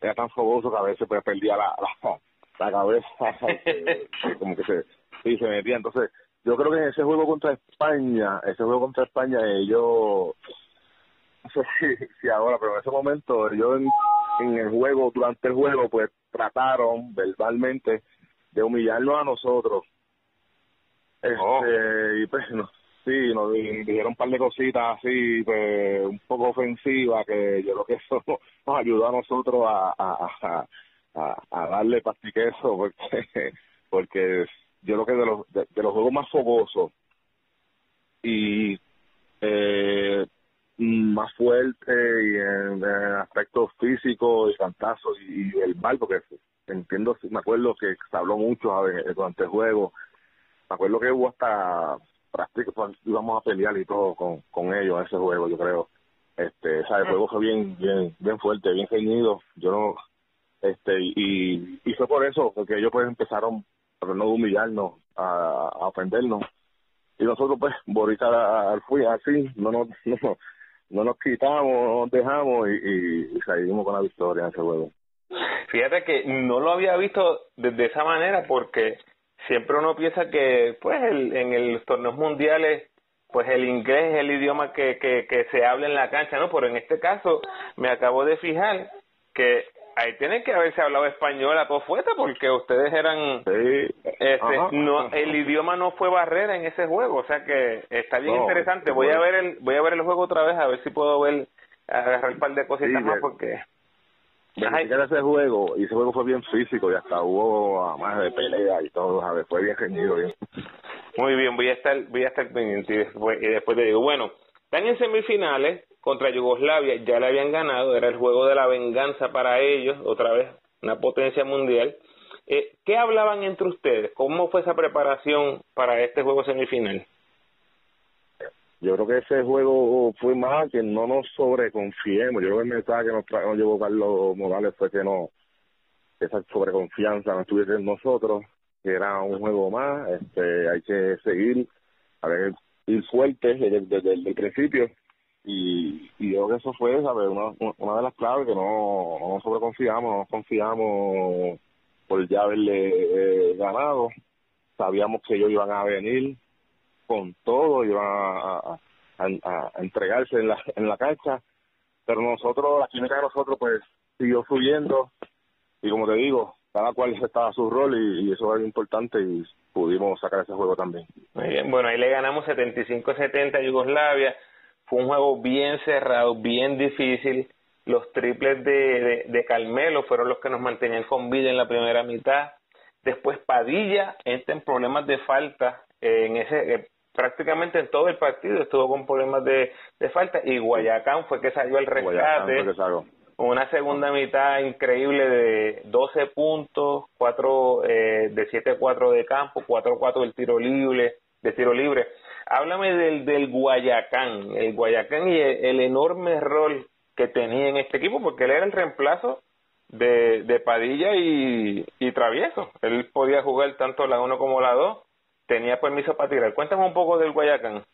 era tan fogoso que a veces pues, perdía la, la cabeza *laughs* como que se, sí, se metía. Entonces, yo creo que en ese juego contra España, ese juego contra España, ellos, *laughs* no sé si, ahora, pero en ese momento, yo en, el juego, durante el juego, pues trataron verbalmente de humillarnos a nosotros. Este, oh. y pues, no, sí, nos dijeron un par de cositas así, pues, un poco ofensivas, que yo creo que eso *laughs* nos ayudó a nosotros a, a a, a darle pastiqueso *laughs* porque porque yo creo que de los de, los juegos más fogosos y eh, más fuerte y en, aspectos físicos y cantazos y, el mal porque entiendo me acuerdo que se habló mucho durante el juego. Me acuerdo que hubo hasta práctica pues, íbamos a pelear y todo con, con ellos en ese juego yo creo. Este o el juego fue bien bien bien fuerte bien ceñido. Yo no este y, y fue por eso porque ellos pues empezaron a no humillarnos a, ofendernos y nosotros pues Borita fui así no nos *laughs* no, no nos quitamos no nos dejamos y, y, salimos con la victoria en ese juego Fíjate que no lo había visto de, esa manera porque siempre uno piensa que pues el, en los torneos mundiales pues el inglés es el idioma que, que, que se habla en la cancha, ¿no? Pero en este caso me acabo de fijar que ahí tiene que haberse hablado español a todo fuerte porque ustedes eran este, no el idioma no fue barrera en ese juego o sea que está bien interesante. voy a ver el voy a ver el juego otra vez a ver si puedo ver agarrar un par de cositas más porque ese juego y ese juego fue bien físico y hasta hubo más de pelea y todo ver, fue bien genido bien. Muy bien voy a estar voy a estar pendiente y después, y después te digo bueno están en semifinales contra Yugoslavia, ya le habían ganado, era el juego de la venganza para ellos, otra vez una potencia mundial. Eh, ¿Qué hablaban entre ustedes? ¿Cómo fue esa preparación para este juego semifinal? Yo creo que ese juego fue más que no nos sobreconfiemos. Yo creo que el mensaje que nos, nos llevó Carlos Morales fue que no, esa sobreconfianza no estuviese en nosotros, que era un juego más, este, hay que seguir, a ver, ir fuertes desde, el principio y, y yo creo que eso fue ¿sabes? Una, de las claves que no, no sobreconfiamos, no nos confiamos por ya haberle eh, ganado, sabíamos que ellos iban a venir con todo, iban a, entregarse en la, en la cancha, pero nosotros, la química de nosotros pues siguió subiendo y como te digo, cada cual estaba su rol y, eso era importante y pudimos sacar ese juego también. Muy bien, bueno, ahí le ganamos 75-70 a Yugoslavia. Fue un juego bien cerrado, bien difícil. Los triples de, de, Carmelo fueron los que nos mantenían con vida en la primera mitad. Después Padilla entra en problemas de falta en ese eh, prácticamente en todo el partido estuvo con problemas de, de falta y Guayacán fue que salió al rescate una segunda mitad increíble de 12 puntos, 4 eh, de 7-4 de campo, 4-4 del tiro libre, de tiro libre. Háblame del, del Guayacán, el Guayacán y el, enorme rol que tenía en este equipo, porque él era el reemplazo de, de Padilla y, y Travieso. Él podía jugar tanto la 1 como la 2, tenía permiso para tirar. Cuéntame un poco del Guayacán.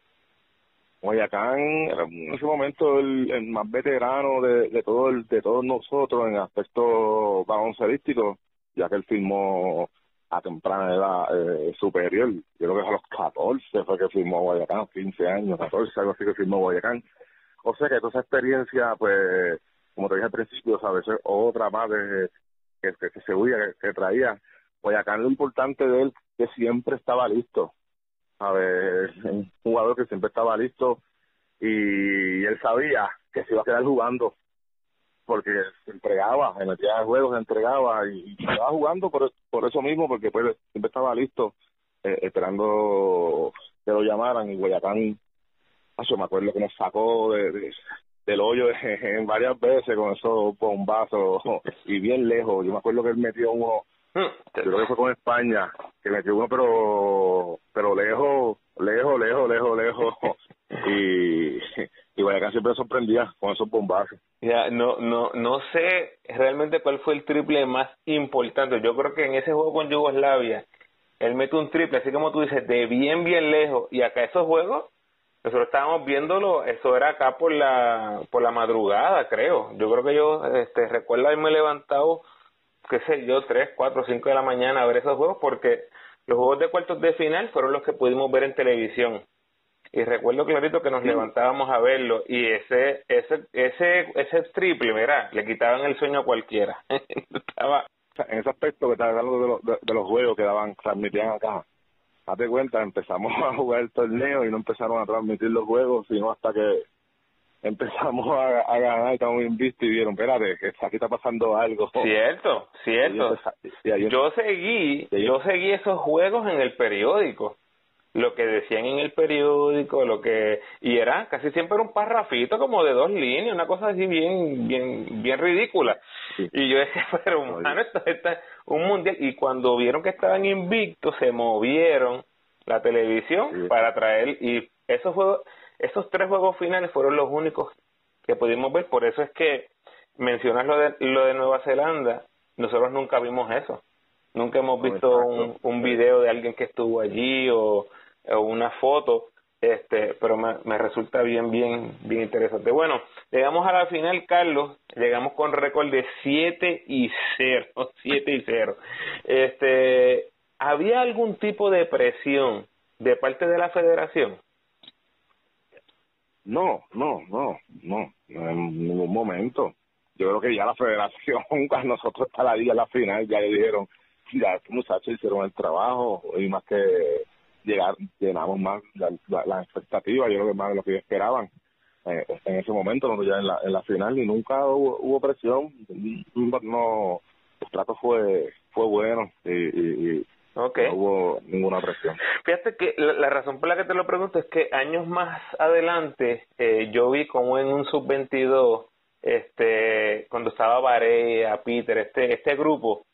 Guayacán era en ese momento el, más veterano de, de, todo el, de todos nosotros en aspecto baloncelístico, ya que él firmó a temprana edad eh, superior. Yo creo que a los 14 fue que firmó Guayacán, 15 años, 14, algo así que firmó Guayacán. O sea que toda esa experiencia, pues, como te dije al principio, ¿sabes? Otra más de, que, que, se huía, que, que traía. Guayacán, lo importante de él, que siempre estaba listo ver, un jugador que siempre estaba listo y él sabía que se iba a quedar jugando porque se entregaba, se metía en juego, se entregaba y, estaba jugando por, por eso mismo, porque pues siempre estaba listo, eh, esperando que lo llamaran y Guayacán, yo me acuerdo que nos sacó de, del hoyo *laughs* en varias veces con esos bombazos y bien lejos, yo me acuerdo que él metió uno. Creo que fue con España, que me uno, pero pero lejos, lejos, lejos, lejos, lejos. *laughs* y, y Guayacán siempre sorprendía con esos bombazos. Ya, no, no, no sé realmente cuál fue el triple más importante. Yo creo que en ese juego con Yugoslavia, él mete un triple, así como tú dices, de bien, bien lejos. Y acá esos juegos, nosotros estábamos viéndolo, eso era acá por la, por la madrugada, creo. Yo creo que yo, este, recuerdo haberme levantado qué sé yo, 3, 4, 5 de la mañana a ver esos juegos porque los juegos de cuartos de final fueron los que pudimos ver en televisión. Y recuerdo clarito que nos levantábamos a verlo y ese ese ese ese triple, mira, le quitaban el sueño a cualquiera. *laughs* Estaba en ese aspecto que estaba hablando de, los, de, los juegos que daban transmitían acá. Hazte cuenta, empezamos *laughs* a jugar el torneo y no empezaron a transmitir los juegos, sino hasta que empezamos a, a ganar, estamos invictos y vieron, espérate, que aquí está pasando algo. Cierto, *laughs* cierto. yo seguí, yo seguí esos juegos en el periódico. Lo que decían en el periódico, lo que y era casi siempre un parrafito como de dos líneas, una cosa así bien bien bien ridícula. Y yo decía, *laughs* pero humano, esto, esto es un mundial. Y cuando vieron que estaban invictos se movieron la televisión para traer y esos juegos esos tres juegos finales fueron los únicos que pudimos ver, por eso es que mencionas lo de, lo de Nueva Zelanda, nosotros nunca vimos eso. Nunca hemos visto un, un video de alguien que estuvo allí o, una foto. este pero me, me resulta bien bien bien interesante. Bueno llegamos a la final Carlos. Llegamos con récord de 7 y 0 7 *laughs* y 0 este había algún tipo de presión de parte de la federación no no no no en ningún momento. Yo creo que ya la federación *laughs* cuando nosotros está la día la final ya le dijeron ya muchachos hicieron el trabajo y más que llegar, llenamos más las la, expectativas, yo creo que más de lo que esperaban eh, en ese momento, no ya en la, en la final, y nunca hubo, hubo presión, no, el trato fue fue bueno y, y, no hubo ninguna presión. Fíjate que la, razón por la que te lo pregunto es que años más adelante eh, yo vi como en un sub-22, este, cuando estaba Barea, Peter, este, este grupo,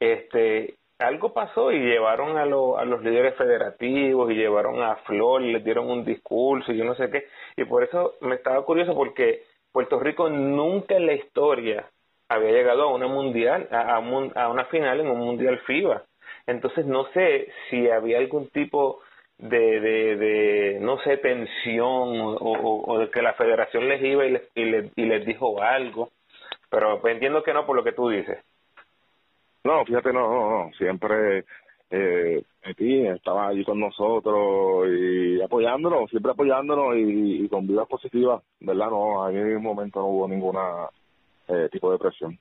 este, algo pasó y llevaron a, a los líderes federativos y llevaron a Flor, les dieron un discurso y yo no sé qué. Y por eso me estaba curioso porque Puerto Rico nunca en la historia había llegado a una mundial, a, a, una final en un mundial FIBA. Entonces no sé si había algún tipo de, de, de no sé, tensión o, o, de que la federación les iba y les, y les, y les dijo algo, pero entiendo que no por lo que tú dices. No, fíjate, no. Siempre eh, estaba allí con nosotros y apoyándonos, siempre apoyándonos y, con vidas positivas, ¿verdad? No, en ese momento no hubo ninguna eh, tipo de presión.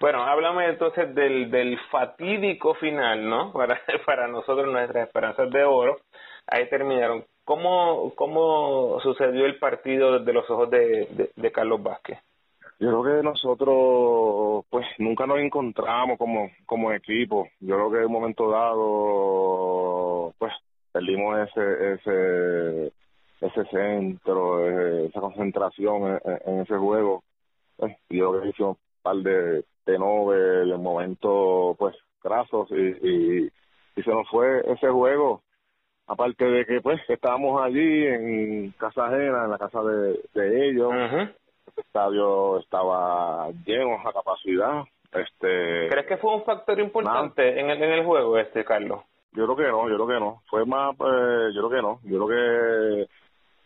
Bueno, háblame entonces del, fatídico final, ¿no? *laughs* Para, nosotros, nuestras esperanzas de oro. Ahí terminaron. ¿Cómo, cómo sucedió el partido desde los ojos de Carlos Vázquez? Yo creo que nosotros, pues, nunca nos encontramos como, como equipo. Yo creo que en un momento dado, pues, perdimos ese, ese, ese centro, eh, esa concentración en, ese juego. Pues, yo creo que hicimos un par de, de en momentos, pues, grasos y, y, se nos fue ese juego aparte de que pues estábamos allí en casa ajena, en la casa de, de ellos, el estadio estaba lleno a capacidad. Este, ¿Crees que fue un factor importante en el, en el juego este, Carlos? Yo creo que no, yo creo que no. Fue más, eh, yo creo que no. Yo creo que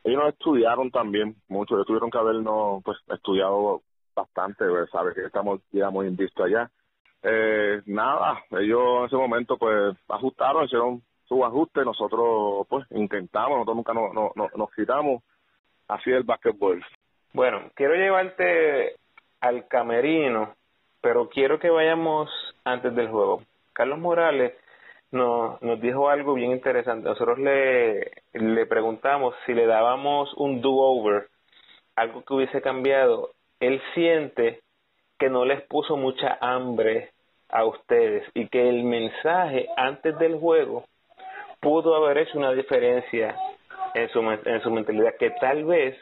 ellos nos estudiaron también mucho. Ellos tuvieron que habernos pues, estudiado bastante, pues, sabes que estamos ya muy invistos allá. Eh, nada, ellos en ese momento pues ajustaron, hicieron su ajuste, nosotros pues intentamos, nosotros nunca nos, nos, nos quitamos. Así es el básquetbol. Bueno, quiero llevarte al camerino, pero quiero que vayamos antes del juego. Carlos Morales nos, nos dijo algo bien interesante. Nosotros le, le preguntamos si le dábamos un do-over, algo que hubiese cambiado. Él siente que no les puso mucha hambre a ustedes y que el mensaje antes del juego pudo haber hecho una diferencia en su, en su mentalidad, que tal vez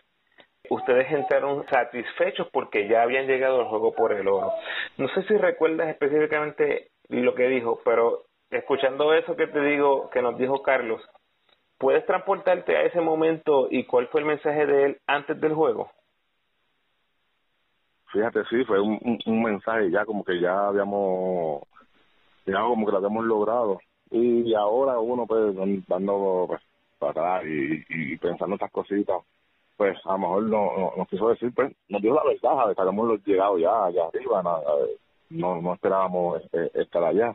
ustedes entraron satisfechos porque ya habían llegado al juego por el oro. No sé si recuerdas específicamente lo que dijo, pero escuchando eso que te digo, que nos dijo Carlos, ¿puedes transportarte a ese momento y cuál fue el mensaje de él antes del juego? Fíjate, sí, fue un, mensaje ya como que ya habíamos, ya como que lo habíamos logrado. Y ahora uno pues dando pues, para atrás y, y pensando estas cositas, pues a lo mejor no, nos quiso decir, pues nos dio la verdad, que habíamos llegado ya allá arriba, no, no esperábamos eh, estar allá.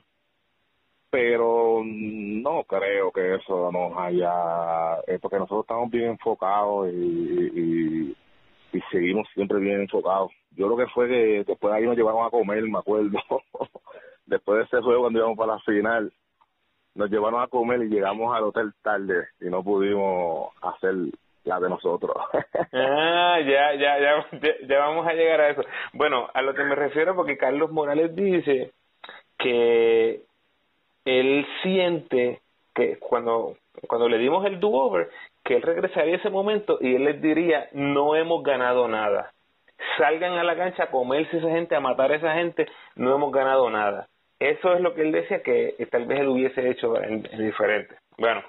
Pero no creo que eso nos haya, eh, porque nosotros estamos bien enfocados y, y, seguimos siempre bien enfocados. Yo lo que fue que después de ahí nos llevaron a comer, me acuerdo, *laughs* después de ese juego cuando íbamos para la final, nos llevaron a comer y llegamos al hotel tarde y no pudimos hacer la de nosotros. *laughs* ah, ya, ya, ya, ya vamos a llegar a eso. Bueno, a lo que me refiero porque Carlos Morales dice que él siente que cuando cuando le dimos el do-over, que él regresaría ese momento y él les diría, no hemos ganado nada. Salgan a la cancha a comerse esa gente, a matar a esa gente, no hemos ganado nada. Eso es lo que él decía que tal vez él hubiese hecho en diferente. Bueno,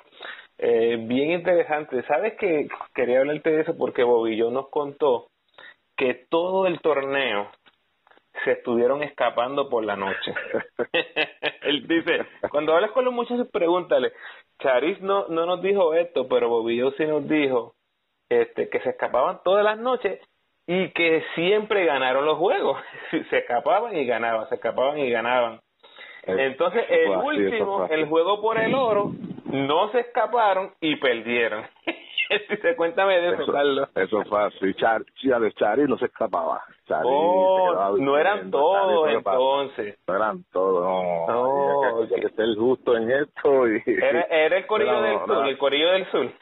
eh, bien interesante. ¿Sabes que quería hablarte de eso porque Bobillo nos contó que todo el torneo se estuvieron escapando por la noche. *laughs* Él dice, cuando hablas con los muchachos, pregúntale, Charis no, no nos dijo esto, pero Bobillo sí nos dijo este, que se escapaban todas las noches y que siempre ganaron los juegos. *laughs* Se escapaban y ganaban, se escapaban y ganaban. Entonces, el último, el juego por el oro, no se escaparon y perdieron. *laughs* Cuéntame de eso, Carlos. Eso fue así. Char, Chari no se escapaba. oh, no eran todos entonces. No eran todos, no. no que, que, ser justo en esto. Y, *laughs* era, era el corillo del sur, el corillo del sur. *laughs*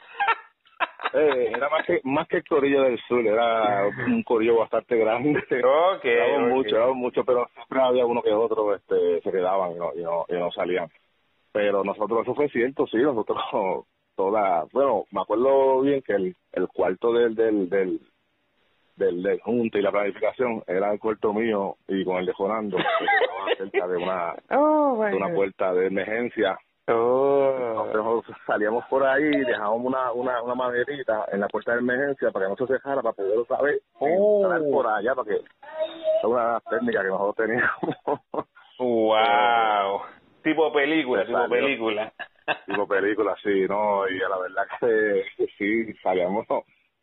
Eh, era más que más que el corillo del sur, era un corillo bastante grande. Okay, éramos mucho, mucho, pero siempre había uno que otro este, se quedaban y no, y no, y no salían. Pero nosotros, eso fue cierto, sí, nosotros *laughs* toda, bueno, me acuerdo bien que el, el cuarto del, del, del, del, del junta y la planificación era el cuarto mío y con el de Jonando, *laughs* cerca de una, oh, de una puerta de emergencia Oh. salíamos por ahí, dejábamos una, una, una maderita en la puerta de emergencia para que no se dejara, para poderlo saber. Oh. por allá, para que. Es una técnica que nosotros teníamos. ¡Wow! *laughs* tipo película, tipo película. *laughs* tipo película, sí, ¿no? Y a la verdad que, sí, salíamos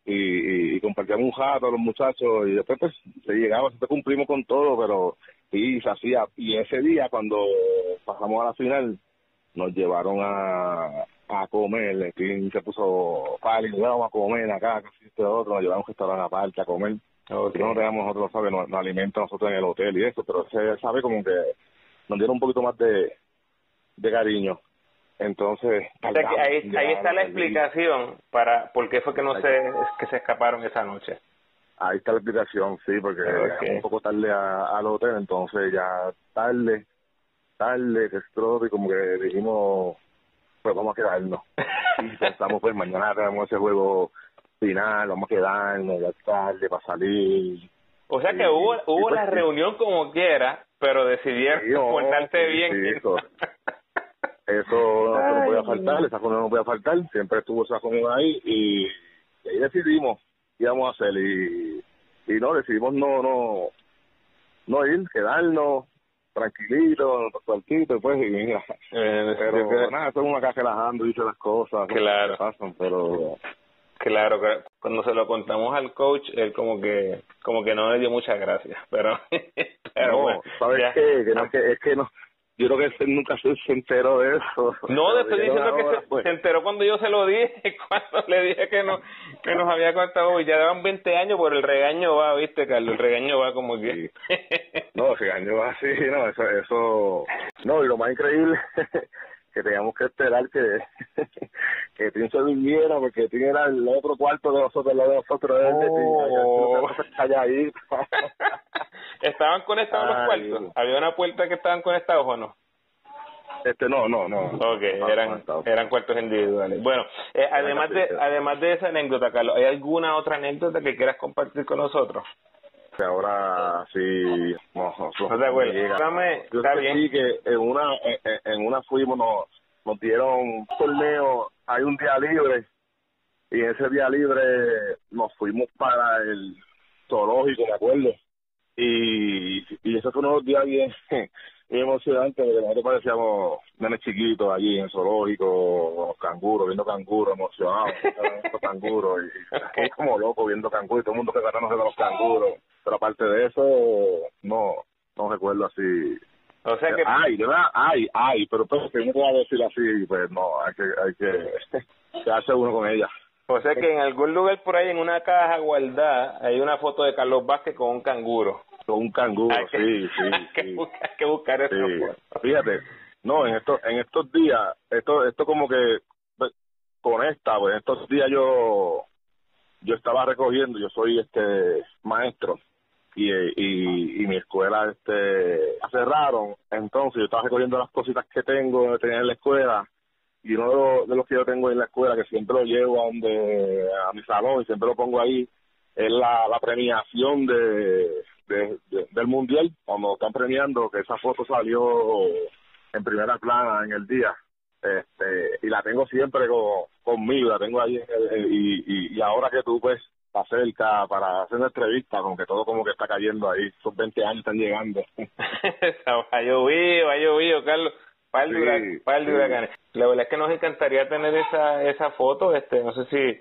y, y, compartíamos un jato a los muchachos y después pues se llegaba, después cumplimos con todo, pero sí, se hacía. Y ese día cuando pasamos a la final nos llevaron a, a comer, el se puso pálido, vamos a comer acá, que este otro, nos llevaron a un restaurante aparte a comer. No teníamos nosotros, ¿sabes? Nos, nos alimentan nosotros en el hotel y eso, pero se sabe como que nos dieron un poquito más de, de cariño. Entonces, ahí, ahí está la explicación para por qué fue que no se que se escaparon esa noche. Ahí está la explicación, sí, porque un poco tarde al hotel, entonces ya tarde tarde, que y como que dijimos, pues vamos a quedarnos. *laughs* y pensamos, pues mañana tenemos ese juego final, vamos a quedarnos, ya tarde para salir. O sea que hubo, hubo pues la reunión como quiera, pero decidieron portarse bien. eso, *laughs* eso, no podía faltar, esa reunión no podía faltar, siempre estuvo esa reunión ahí y, ahí decidimos qué íbamos a hacer y, y no, decidimos no, no, no ir, quedarnos, tranquilito, tranquilito, pues, y mira, *laughs* eh, pero nada, estoy acá relajando, dice las cosas, claro. pasan, pero... Claro, cuando se lo contamos al coach, él como que como que no le dio muchas gracias, *laughs* pero, pero no, bueno, ¿sabes qué? Que no, que, es que no, yo creo que él nunca se, enteró de eso. No, estoy diciendo que se, pues. se, enteró cuando yo se lo dije, *laughs* cuando le dije que no que nos había contado, ya llevan 20 años, por el regaño va, ¿viste, Carlos? El regaño va como que... no, el regaño va así, no, eso, eso... No, y lo más increíble *laughs* que teníamos que esperar que, *laughs* que Tim se viviera, porque Tim era el otro cuarto de nosotros, lo de nosotros, oh. *laughs* ¿Estaban conectados los cuartos? ¿Había una puerta que estaban conectados o no? Este no, no, no. Ok, eran, eran cuartos individuales. Bueno, eh, además de además de esa anécdota, Carlos, ¿hay alguna otra anécdota que quieras compartir con nosotros? Que ahora sí, no, no, te acuerdas. Yo está bien. que en una en, en una fuimos nos, nos dieron un torneo, hay un día libre y ese día libre nos fuimos para el zoológico, me acuerdo. Y, y eso fue unos días bien *laughs* muy emocionante porque nosotros parecíamos nenes chiquitos allí en el zoológico, los canguros, viendo canguros, emocionados, *laughs* viendo canguros, y, *laughs* como loco viendo canguros, y todo el mundo preparándose de los canguros. Pero aparte de eso, no, no recuerdo así. O sea que... Ay, verdad, ay, ay, pero pues que no puedo decir así, pues no, hay que, hay que *laughs* hace uno con ella. O sea que en algún lugar por ahí, en una caja guardada, hay una foto de Carlos Vázquez con un canguro con un canguro, sí, sí. *laughs* Hay que, Buscar, hay que buscar eso. Pues. Fíjate, no, en estos, en estos días, esto, esto como que pues, conecta, pues en estos días yo, yo estaba recogiendo, yo soy este maestro y, y, y mi escuela este cerraron, entonces yo estaba recogiendo las cositas que tengo, tenía en la escuela y uno de los, que yo tengo en la escuela que siempre lo llevo a donde a mi salón y siempre lo pongo ahí es la, la premiación de de, del mundial cuando están premiando que esa foto salió en primera plana en el día. Este y la tengo siempre con, conmigo la tengo ahí y, y, ahora que tú pues acerca para hacer una entrevista con que todo como que está cayendo ahí esos 20 años están llegando ha llovido ha llovido Carlos par de, huracanes. La verdad es que nos encantaría tener esa esa foto, este, no sé si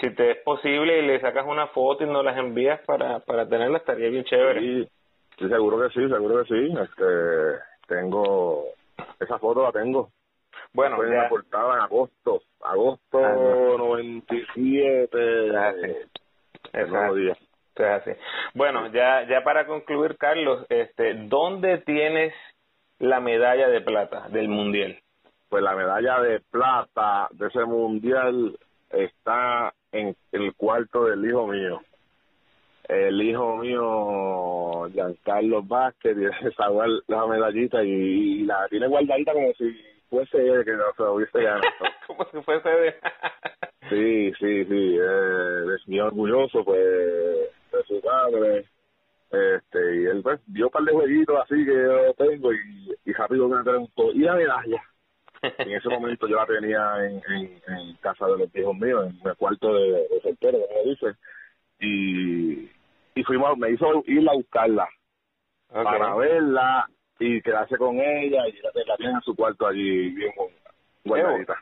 si te es posible y le sacas una foto y nos las envías para para tenerla estaría bien chévere. Sí, seguro que sí, seguro que sí. Este, tengo esa foto la tengo. Bueno, ya... portada en agosto, agosto ah, 97. Exacto. Así. Bueno, ya ya para concluir, Carlos, este, ¿dónde tienes la medalla de plata del mundial? Pues la medalla de plata de ese mundial está en el cuarto del hijo mío. El hijo mío, Giancarlo Vázquez, esa la medallita y, la tiene guardadita como si fuese que no se hubiese ganado. *laughs* como si fuese de... *laughs* sí, sí, sí, eh, es muy orgulloso pues de su padre este y él pues dio un par de jueguitos así que yo tengo y, y rápido me preguntó y la medalla en ese momento yo la tenía en, en, casa de los viejos míos en el cuarto de, de soltero como dice y y fuimos me hizo ir a buscarla para verla y quedarse con ella y la, la tiene en su cuarto allí bien qué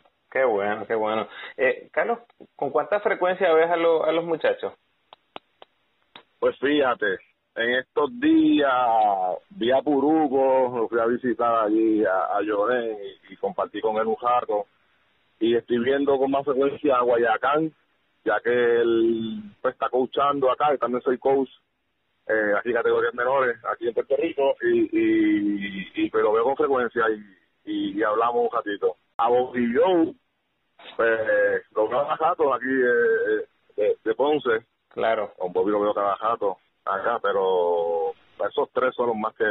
bueno qué bueno eh, Carlos con cuánta frecuencia ves a, los a los muchachos pues fíjate, en estos días vi a Puruco, lo fui a visitar allí a, a Llorén y, compartí con él un jarro. Y estoy viendo con más frecuencia a Guayacán, ya que él pues, está coachando acá, y también soy coach, eh, aquí categorías menores, aquí en Puerto Rico, y, y, y pero veo con frecuencia y, y, hablamos un ratito. A Bobby pues lo aquí eh, de, de Ponce, Claro. Con Bobby lo veo trabajando acá, pero esos tres son los más que,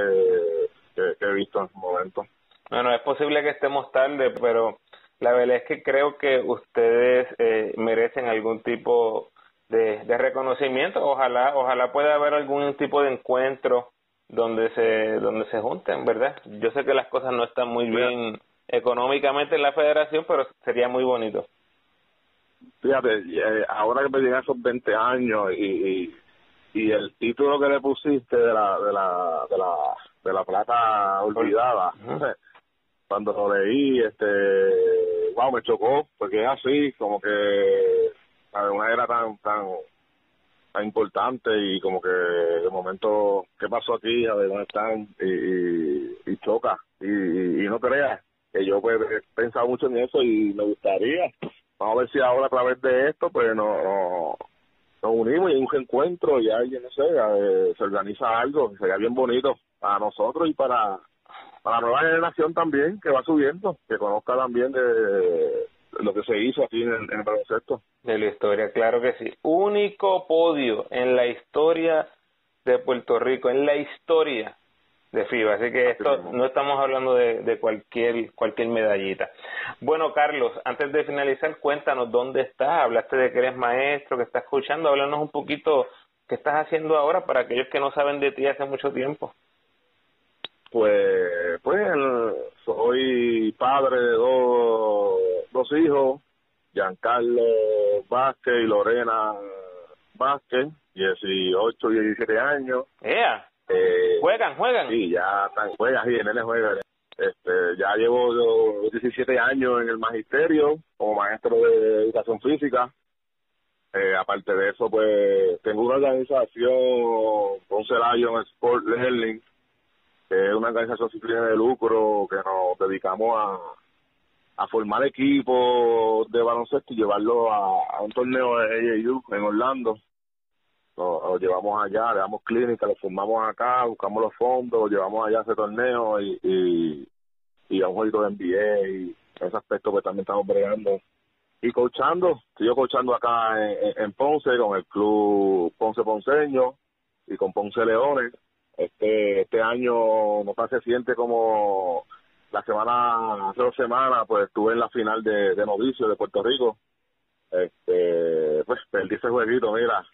que, he visto en su momento. Bueno, es posible que estemos tarde, pero la verdad es que creo que ustedes eh, merecen algún tipo de, de reconocimiento. Ojalá, ojalá pueda haber algún tipo de encuentro donde se donde se junten, ¿verdad? Yo sé que las cosas no están muy bien económicamente en la federación, pero sería muy bonito. Fíjate, eh, ahora que me llegan esos 20 años y, y, el título que le pusiste de la de la de la de la plata olvidada, cuando lo leí, este, wow, me chocó porque es así, como que además era tan tan tan importante y como que de momento qué pasó aquí, a ver dónde están y, y, choca y, y, no creas que yo pues he pensado mucho en eso y me gustaría. Vamos a ver si ahora a través de esto pues nos, nos unimos y hay un reencuentro y alguien no sé eh, se organiza algo. Sería bien bonito para nosotros y para para la nueva generación también que va subiendo que conozca también de lo que se hizo aquí en el, en el baloncesto. De la historia claro que sí. Único podio en la historia de Puerto Rico en la historia de FIBA, así que esto no estamos hablando de, de cualquier cualquier medallita. Bueno, Carlos, antes de finalizar, cuéntanos dónde estás. Hablaste de que eres maestro, que estás escuchando. Háblanos un poquito qué estás haciendo ahora para aquellos que no saben de ti hace mucho tiempo. Pues, pues soy padre de dos, dos hijos, Giancarlo Vázquez y Lorena Vázquez, 18 y 17 años. Yeah. Eh, ¿Juegan, juegan? Sí, ya están, juegan, sí, en él juega. Este, ya llevo yo 17 años en el magisterio como maestro de educación física. Eh, aparte de eso, pues tengo una organización, Ponce Lion Sport Learning, que es una organización sin fines de lucro que nos dedicamos a, a formar equipos de baloncesto y llevarlo a, a un torneo de AAU en Orlando lo, llevamos allá, le damos clínica, lo formamos acá, buscamos los fondos, lo llevamos allá a ese torneo y, y, y a un jueguito de NBA y ese aspecto que también estamos bregando. Y coachando, yo coachando acá en, en, Ponce con el club Ponce Ponceño y con Ponce Leones. Este, este año no se siente como la semana, hace dos semanas, pues estuve en la final de, de novicio de Puerto Rico. Este, pues perdí ese jueguito, mira,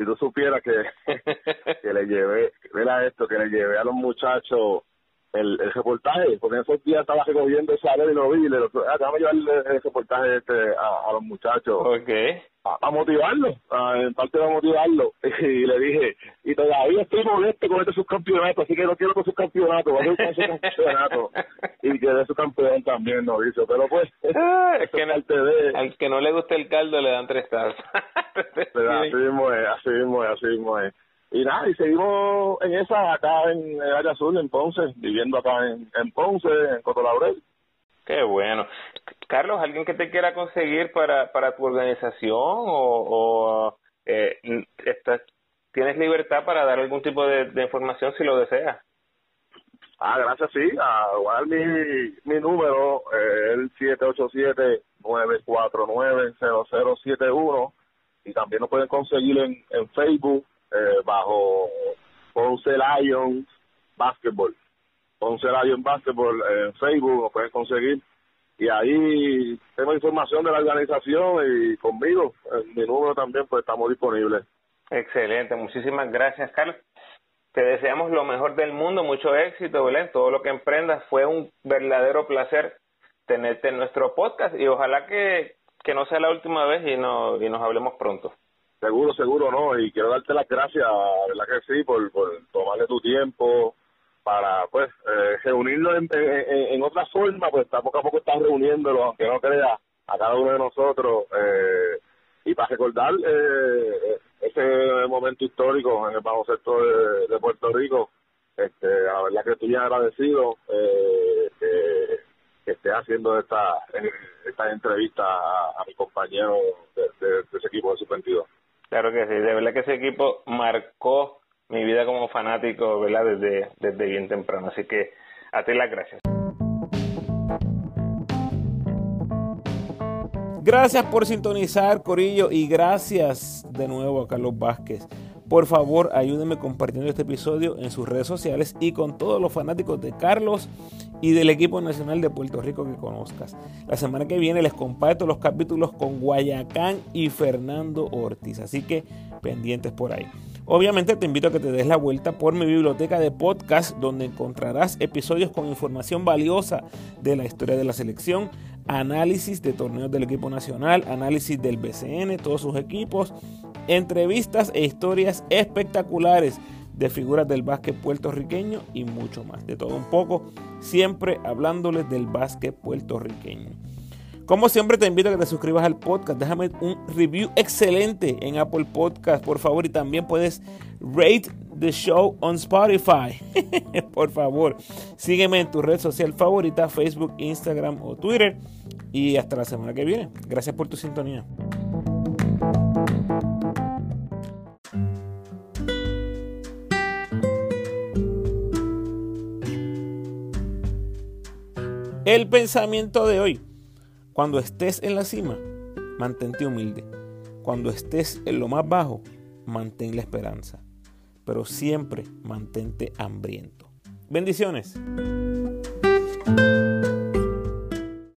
si tú supieras que, *laughs* que le llevé, mira esto, que le llevé a los muchachos el, el reportaje, porque en esos días estaba recogiendo esa y lo vi y le dije, ah, déjame llevarle el reportaje este a, a los muchachos. Okay. A, a, motivarlo, a, en parte de motivarlo. *laughs* Y le dije, y todavía estoy molesto con este subcampeonato, así que no quiero con subcampeonato, voy a con subcampeonato. *laughs* y quedé subcampeón también, no dice, pero pues, *laughs* ah, es que no, de... al que no le guste el caldo le dan tres tazas. así mismo es, así mismo es, así mismo es y nada, y seguimos en esa acá en el área azul, en Ponce, viviendo acá en, en Ponce, en Coto Laurel. Qué bueno. Carlos, ¿alguien que te quiera conseguir para, para tu organización o, o eh, estás, tienes libertad para dar algún tipo de, de información si lo deseas? Ah, gracias, sí. A igual mi, mi número, eh, el 787-949-0071. Y también lo pueden conseguir en, en Facebook eh, bajo Ponce Lions Basketball. Ponce Lions Basketball en Facebook, lo pueden conseguir. Y ahí tengo información de la organización y conmigo, mi número también, pues estamos disponibles. Excelente, muchísimas gracias, Carlos. Te deseamos lo mejor del mundo, mucho éxito, Belén. Todo lo que emprendas fue un verdadero placer tenerte en nuestro podcast y ojalá que, que no sea la última vez y, no, y nos hablemos pronto. Seguro, seguro, no. Y quiero darte las gracias, ¿verdad que sí? Por, por tomarle tu tiempo para, pues, eh, reunirnos en, otra forma, pues poco a poco estás reuniéndolo, aunque no creas, a cada uno de nosotros. Eh, y para recordar eh, ese momento histórico en el baloncesto de, de Puerto Rico, este, la verdad que estoy bien agradecido eh, que, que esté haciendo esta, esta entrevista a, mi compañero de, ese equipo de su 22 Claro que sí, de verdad que ese equipo marcó mi vida como fanático, ¿verdad? Desde, desde bien temprano. Así que a ti las gracias. Gracias por sintonizar, Corillo, y gracias de nuevo a Carlos Vázquez. Por favor, ayúdenme compartiendo este episodio en sus redes sociales y con todos los fanáticos de Carlos y del equipo nacional de Puerto Rico que conozcas. La semana que viene les comparto los capítulos con Guayacán y Fernando Ortiz, así que pendientes por ahí. Obviamente te invito a que te des la vuelta por mi biblioteca de podcast donde encontrarás episodios con información valiosa de la historia de la selección, análisis de torneos del equipo nacional, análisis del BCN, todos sus equipos, entrevistas e historias espectaculares de figuras del básquet puertorriqueño y mucho más. De todo un poco, siempre hablándoles del básquet puertorriqueño. Como siempre te invito a que te suscribas al podcast, déjame un review excelente en Apple Podcast, por favor, y también puedes rate the show on Spotify. *laughs* por favor, sígueme en tu red social favorita, Facebook, Instagram o Twitter. Y hasta la semana que viene. Gracias por tu sintonía. El pensamiento de hoy. Cuando estés en la cima, mantente humilde. Cuando estés en lo más bajo, mantén la esperanza. Pero siempre mantente hambriento. Bendiciones.